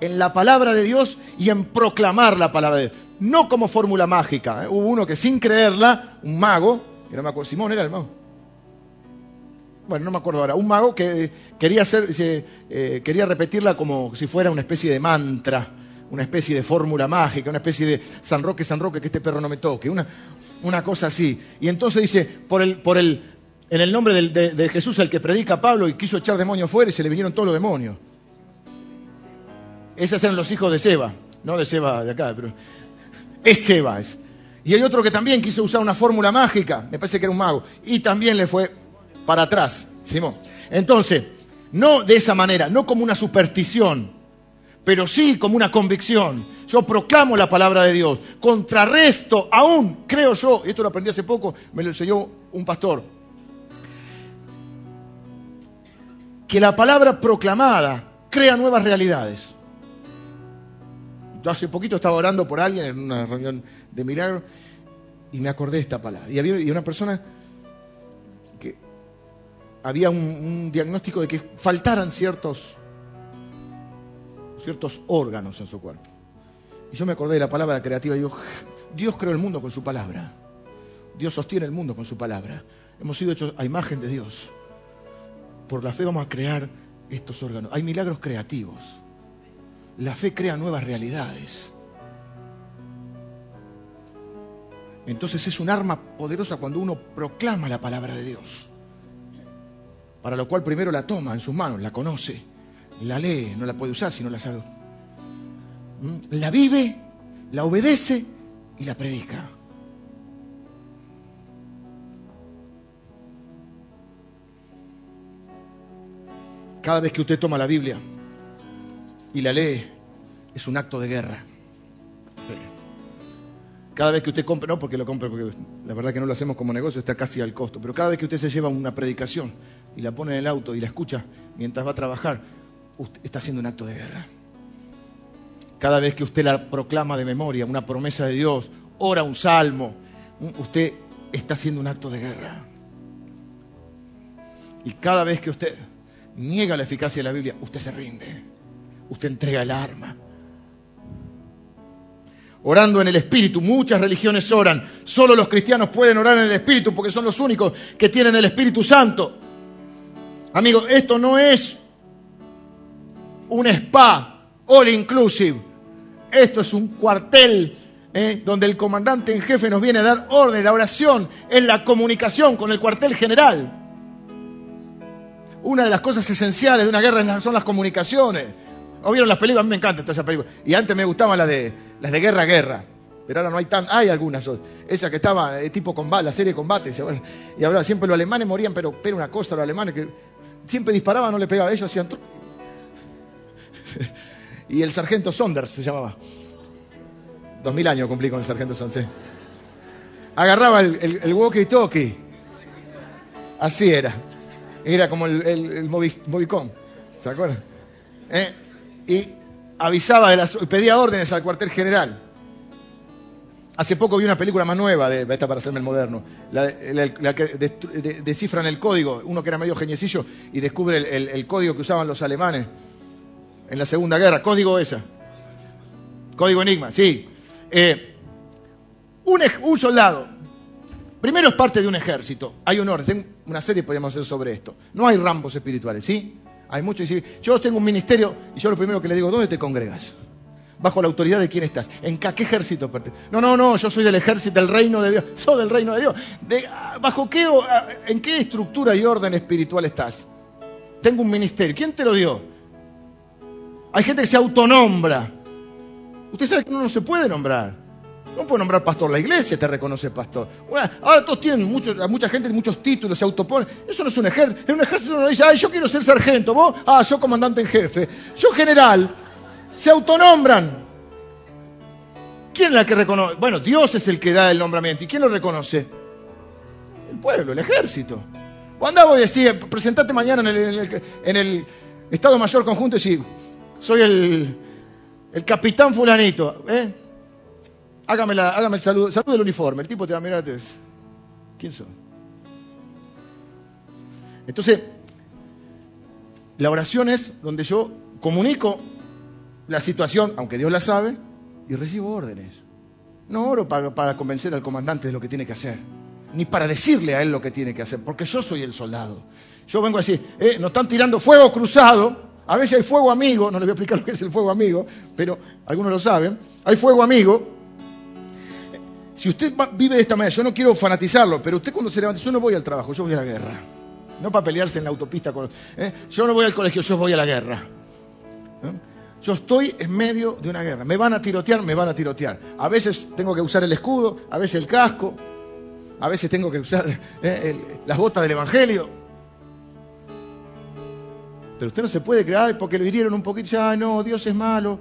en la palabra de Dios y en proclamar la palabra de Dios. No como fórmula mágica. ¿eh? Hubo uno que sin creerla, un mago, que no me acuerdo, Simón era el mago. Bueno, no me acuerdo ahora. Un mago que quería hacer, eh, quería repetirla como si fuera una especie de mantra, una especie de fórmula mágica, una especie de San Roque, San Roque, que este perro no me toque, una, cosa así. Y entonces dice, por el, por el, en el nombre de, Jesús, el que predica Pablo, y quiso echar demonios fuera y se le vinieron todos los demonios. Esos eran los hijos de Seba, no de Seba de acá, pero es Seba. Es. Y hay otro que también quiso usar una fórmula mágica, me parece que era un mago, y también le fue para atrás. Simón. Entonces, no de esa manera, no como una superstición, pero sí como una convicción. Yo proclamo la palabra de Dios, contrarresto aún, creo yo, esto lo aprendí hace poco, me lo enseñó un pastor, que la palabra proclamada crea nuevas realidades. Hace poquito estaba orando por alguien en una reunión de milagro y me acordé de esta palabra. Y había una persona había un, diagnóstico de que faltaran ciertos, ciertos órganos en su cuerpo. Y yo me acordé de la palabra creativa y Dios creó el mundo con su palabra. Dios sostiene el mundo con su palabra. Hemos sido hechos a imagen de Dios. Por la fe vamos a crear estos órganos. Hay milagros creativos. La fe crea nuevas realidades. Entonces es un arma poderosa cuando uno proclama la palabra de Dios para lo cual primero la toma en sus manos, la conoce, la lee, no la puede usar si no la sabe. ¿Mm? La vive, la obedece y la predica. Cada vez que usted toma la Biblia y la lee, es un acto de guerra. cada vez que usted compra, no porque lo compre, porque la verdad que no lo hacemos como negocio, está casi al costo, pero cada vez que usted se lleva una predicación y la pone en el auto y la escucha mientras va a trabajar, usted está haciendo un acto de guerra. Cada vez que usted la proclama de memoria, una promesa de Dios, ora un salmo, usted está haciendo un acto de guerra. Y cada vez que usted niega la eficacia de la Biblia, usted se rinde. Usted entrega el arma. Orando en el Espíritu, muchas religiones oran. Solo los cristianos pueden orar en el Espíritu porque son los únicos que tienen el Espíritu Santo. Amigos, esto no es un spa all inclusive. Esto es un cuartel ¿eh? donde el comandante en jefe nos viene a dar orden. La oración es la comunicación con el cuartel general. Una de las cosas esenciales de una guerra son las comunicaciones. ¿O vieron las películas? A mí me encantan todas esas películas. Y antes me gustaban las de, las de guerra guerra. Pero ahora no hay tan. Hay algunas. Esa que estaba eh, tipo combate, la serie de combate. Y ahora siempre los alemanes morían, pero, pero una cosa, los alemanes que siempre disparaban, no le pegaban. Ellos hacían. y el sargento Saunders se llamaba. Dos mil años cumplí con el sargento Saunders. Agarraba el, el, el walkie-talkie. Así era. Era como el, el, Movicom. ¿Se acuerdan? ¿Eh? Y avisaba, de las, pedía órdenes al cuartel general. Hace poco vi una película más nueva, de, esta para hacerme el moderno, la, que descifran el código, uno que era medio geniecillo y descubre el, código que usaban los alemanes en la Segunda Guerra, código esa, código enigma, sí. Eh, un, un, soldado, primero es parte de un ejército, hay un orden, una serie podríamos hacer sobre esto, no hay rambos espirituales, ¿sí? Hay muchos. Yo tengo un ministerio y yo lo primero que le digo, ¿dónde te congregas? Bajo la autoridad de quién estás. ¿En qué, ejército perteneces? No, no, no, yo soy del ejército del reino de Dios. Soy del reino de Dios. Ah, ¿Bajo qué, ah, en qué estructura y orden espiritual estás? Tengo un ministerio. ¿Quién te lo dio? Hay gente que se autonombra. Usted sabe que uno no se puede nombrar. No puede nombrar pastor, la iglesia te reconoce pastor. ahora todos tienen mucha gente muchos títulos, se autoponen. Eso no es un ejército. En un ejército uno dice, ay, yo quiero ser sargento, vos, ah, yo comandante en jefe. Yo general. Se autonombran. ¿Quién es la que reconoce? Bueno, Dios es el que da el nombramiento. ¿Y quién lo reconoce? El pueblo, el ejército. O andaba y decía, presentate mañana en el, Estado Mayor Conjunto y decís, soy el, el capitán fulanito. ¿eh? Hágame, el saludo, saludo del uniforme. El tipo te va a mirar y te ¿quién soy? Entonces, la oración es donde yo comunico la situación, aunque Dios la sabe, y recibo órdenes. No oro para, convencer al comandante de lo que tiene que hacer, ni para decirle a él lo que tiene que hacer, porque yo soy el soldado. Yo vengo a decir, eh, nos están tirando fuego cruzado, a veces hay fuego amigo, no les voy a explicar lo que es el fuego amigo, pero algunos lo saben, hay fuego amigo, si usted vive de esta manera, yo no quiero fanatizarlo, pero usted cuando se levanta, yo no voy al trabajo, yo voy a la guerra. No para pelearse en la autopista. Con, ¿eh? Yo no voy al colegio, yo voy a la guerra. ¿eh? Yo estoy en medio de una guerra. Me van a tirotear, me van a tirotear. A veces tengo que usar el escudo, a veces el casco, a veces tengo que usar ¿eh? las botas del Evangelio. Pero usted no se puede crear porque le hirieron un poquito, ya no, Dios es malo.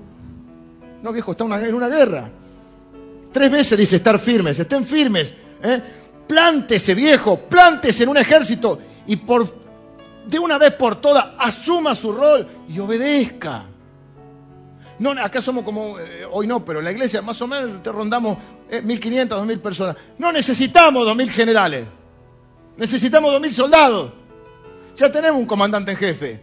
No, viejo, está en una guerra. Tres veces dice estar firmes, estén firmes. ¿eh? Plántese, viejo, plántese en un ejército y por, de una vez por todas asuma su rol y obedezca. No, acá somos como, eh, hoy no, pero en la iglesia más o menos te rondamos 1.500, eh, 2.000 personas. No necesitamos 2.000 generales, necesitamos 2.000 soldados. Ya tenemos un comandante en jefe.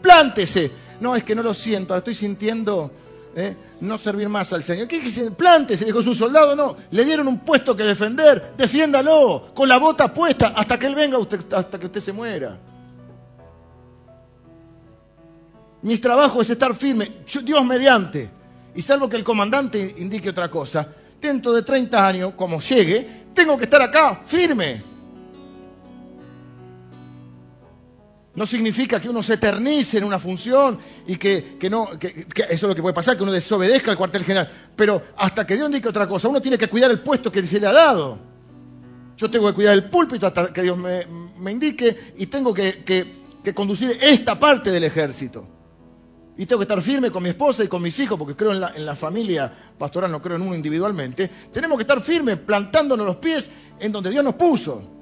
Plántese. No, es que no lo siento, ahora estoy sintiendo ¿eh? no servir más al Señor. ¿Qué dice? Plante, se dijo, es un soldado, no. Le dieron un puesto que defender, defiéndalo, con la bota puesta, hasta que Él venga, hasta que usted se muera. Mi trabajo es estar firme, Dios mediante. Y salvo que el comandante indique otra cosa, dentro de 30 años, como llegue, tengo que estar acá, firme. No significa que uno se eternice en una función y que, no, eso es lo que puede pasar, que uno desobedezca al cuartel general. Pero hasta que Dios indique otra cosa, uno tiene que cuidar el puesto que se le ha dado. Yo tengo que cuidar el púlpito hasta que Dios me, indique y tengo que, conducir esta parte del ejército. y tengo que estar firme con mi esposa y con mis hijos, porque creo en la, en la familia pastoral, no creo en uno individualmente, tenemos que estar firmes plantándonos los pies en donde Dios nos puso.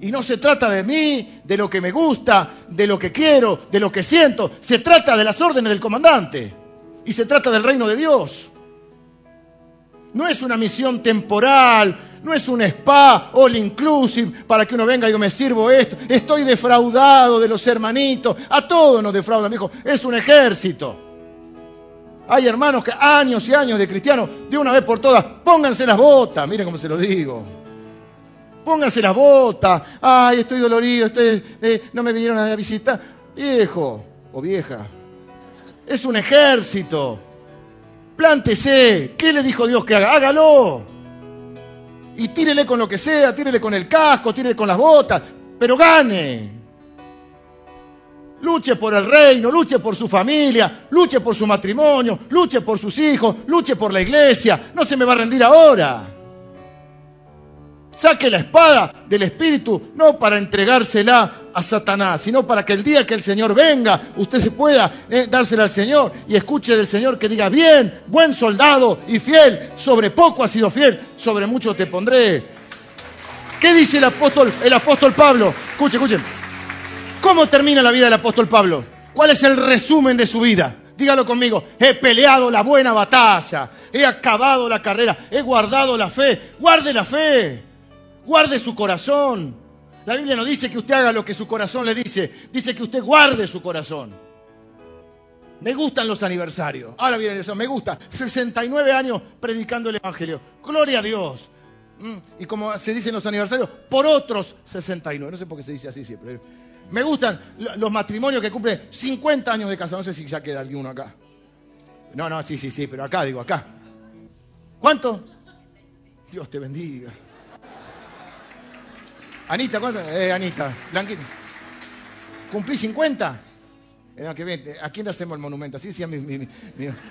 Y no se trata de mí, de lo que me gusta, de lo que quiero, de lo que siento. Se trata de las órdenes del comandante. Y se trata del reino de Dios. No es una misión temporal, no es un spa all inclusive para que uno venga y yo me sirvo esto. Estoy defraudado de los hermanitos. A todos nos defraudan, hijo. Es un ejército. Hay hermanos que años y años de cristianos, de una vez por todas, pónganse las botas. Miren cómo se lo digo. Pónganse las botas. Ay, estoy dolorido, eh, no me vinieron a visitar. Viejo o vieja. Es un ejército. Plántese. ¿Qué le dijo Dios que haga? Hágalo. Y tírele con lo que sea, tírele con el casco, tírele con las botas, pero gane. Luche por el reino, luche por su familia, luche por su matrimonio, luche por sus hijos, luche por la iglesia. No se me va a rendir ahora. Saque la espada del Espíritu, no para entregársela a Satanás, sino para que el día que el Señor venga, usted se pueda eh, dársela al Señor y escuche del Señor que diga, bien, buen soldado y fiel, sobre poco has sido fiel, sobre mucho te pondré. ¿Qué dice el apóstol, el apóstol Pablo? Escuchen, escuchen. ¿Cómo termina la vida del apóstol Pablo? ¿Cuál es el resumen de su vida? Dígalo conmigo, he peleado la buena batalla, he acabado la carrera, he guardado la fe, guarde la fe. Guarde su corazón. La Biblia no dice que usted haga lo que su corazón le dice, dice que usted guarde su corazón. Me gustan los aniversarios. Ahora viene eso, me gusta. 69 años predicando el Evangelio. Gloria a Dios. Mm, y como se dice en los aniversarios, por otros 69. No sé por qué se dice así siempre. Me gustan los matrimonios que cumplen 50 años de casado. No sé si ya queda alguno acá. No, no, sí, sí, sí, pero acá, digo, acá. ¿Cuánto? Dios te bendiga. Anita, ¿cuánto? Eh, Anita, Blanquita. ¿Cumplí 50? Eh, ¿A quién le hacemos el monumento? Así decía mi,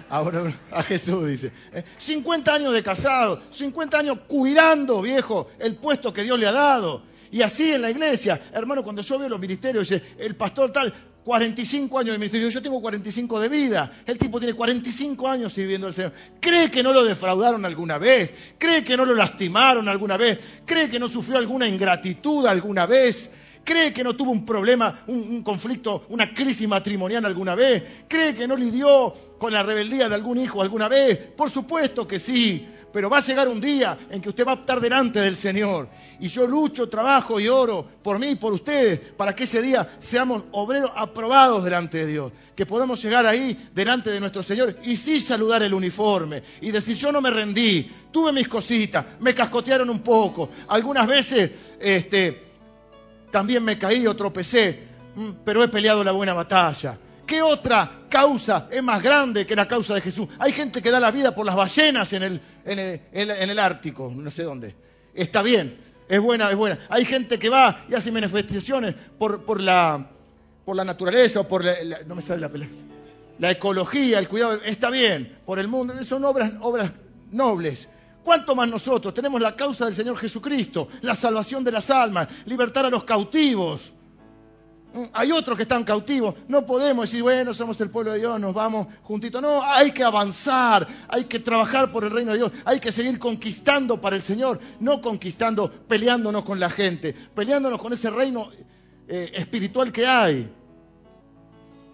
ahora a Jesús, dice. 50 eh, años de casado, 50 años cuidando, viejo, el puesto que Dios le ha dado. Y así en la iglesia, hermano, cuando yo veo los ministerios, dice, el pastor tal, 45 años de ministerio, yo tengo 45 de vida. El tipo tiene 45 años sirviendo al Señor. ¿Cree que no lo defraudaron alguna vez? ¿Cree que no lo lastimaron alguna vez? ¿Cree que no sufrió alguna ingratitud alguna vez? ¿Cree que no tuvo un problema, un, conflicto, una crisis matrimonial alguna vez? ¿Cree que no lidió con la rebeldía de algún hijo alguna vez? Por supuesto que sí. Pero va a llegar un día en que usted va a estar delante del Señor. Y yo lucho, trabajo y oro por mí y por ustedes para que ese día seamos obreros aprobados delante de Dios. Que podamos llegar ahí delante de nuestro Señor y sí saludar el uniforme y decir, yo no me rendí, tuve mis cositas, me cascotearon un poco. Algunas veces este, también me caí o tropecé, mm, pero he peleado la buena batalla. ¿Qué otra causa es más grande que la causa de Jesús? Hay gente que da la vida por las ballenas en el, Ártico, no sé dónde. Está bien, es buena, es buena. Hay gente que va y hace manifestaciones por, la, naturaleza o por la, no me sale la la ecología, el cuidado. Está bien, por el mundo. Son obras, obras nobles. ¿Cuánto más nosotros tenemos la causa del Señor Jesucristo, la salvación de las almas, libertar a los cautivos? Hay otros que están cautivos. No podemos decir, bueno, somos el pueblo de Dios, nos vamos juntitos. No, hay que avanzar, hay que trabajar por el reino de Dios, hay que seguir conquistando para el Señor, no conquistando, peleándonos con la gente, peleándonos con ese reino eh, espiritual que hay.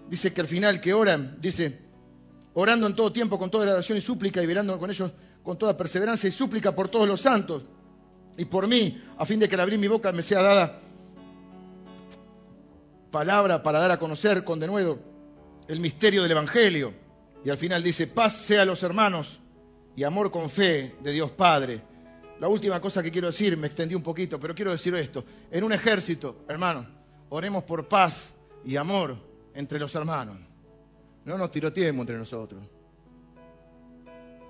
Dice que al final que oran, dice, orando en todo tiempo con toda oración y súplica y velando con ellos con toda perseverancia y súplica por todos los santos y por mí, a fin de que al abrir mi boca me sea dada palabra para dar a conocer con denuedo el misterio del Evangelio. Y al final dice, paz sea a los hermanos y amor con fe de Dios Padre. La última cosa que quiero decir, me extendí un poquito, pero quiero decir esto. En un ejército, hermanos, oremos por paz y amor entre los hermanos. No nos tiroteemos entre nosotros.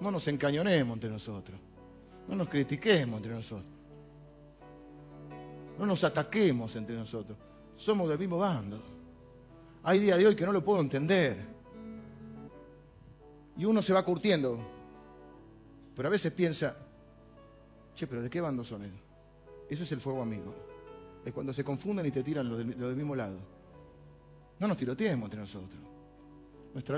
No nos encañonemos entre nosotros. No nos critiquemos entre nosotros. No nos ataquemos entre nosotros somos del mismo bando. Hay día de hoy que no lo puedo entender. Y uno se va curtiendo. Pero a veces piensa, che, pero ¿de qué bando son ellos? Eso es el fuego amigo. Es cuando se confunden y te tiran los del, mismo lado. No nos tiroteemos entre nosotros.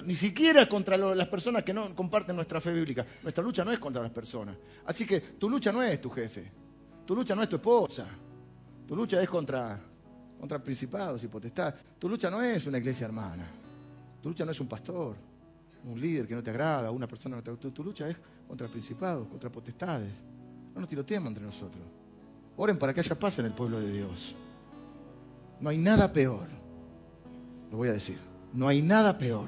ni siquiera contra las personas que no comparten nuestra fe bíblica. Nuestra lucha no es contra las personas. Así que tu lucha no es tu jefe. Tu lucha no es tu esposa. Tu lucha es contra, contra principados y potestades. Tu lucha no es una iglesia hermana. Tu lucha no es un pastor, un líder que no te agrada, una persona que no te agrada. Tu, lucha es contra principados, contra potestades. No nos tiroteemos entre nosotros. Oren para que haya paz en el pueblo de Dios. No hay nada peor. Lo voy a decir. No hay nada peor.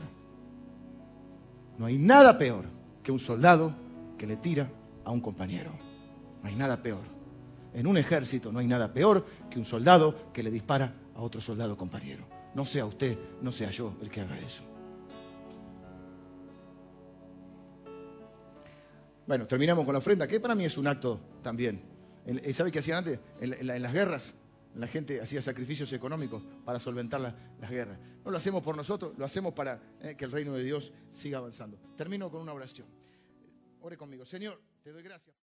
No hay nada peor que un soldado que le tira a un compañero. No hay nada peor. En un ejército no hay nada peor que un soldado que le dispara a otro soldado compañero. No sea usted, no sea yo el que haga eso. Bueno, terminamos con la ofrenda, que para mí es un acto también. ¿Sabe qué hacían antes? En, las guerras, la gente hacía sacrificios económicos para solventar las guerras. No lo hacemos por nosotros, lo hacemos para eh, que el reino de Dios siga avanzando. Termino con una oración. Ore conmigo. Señor, te doy gracias.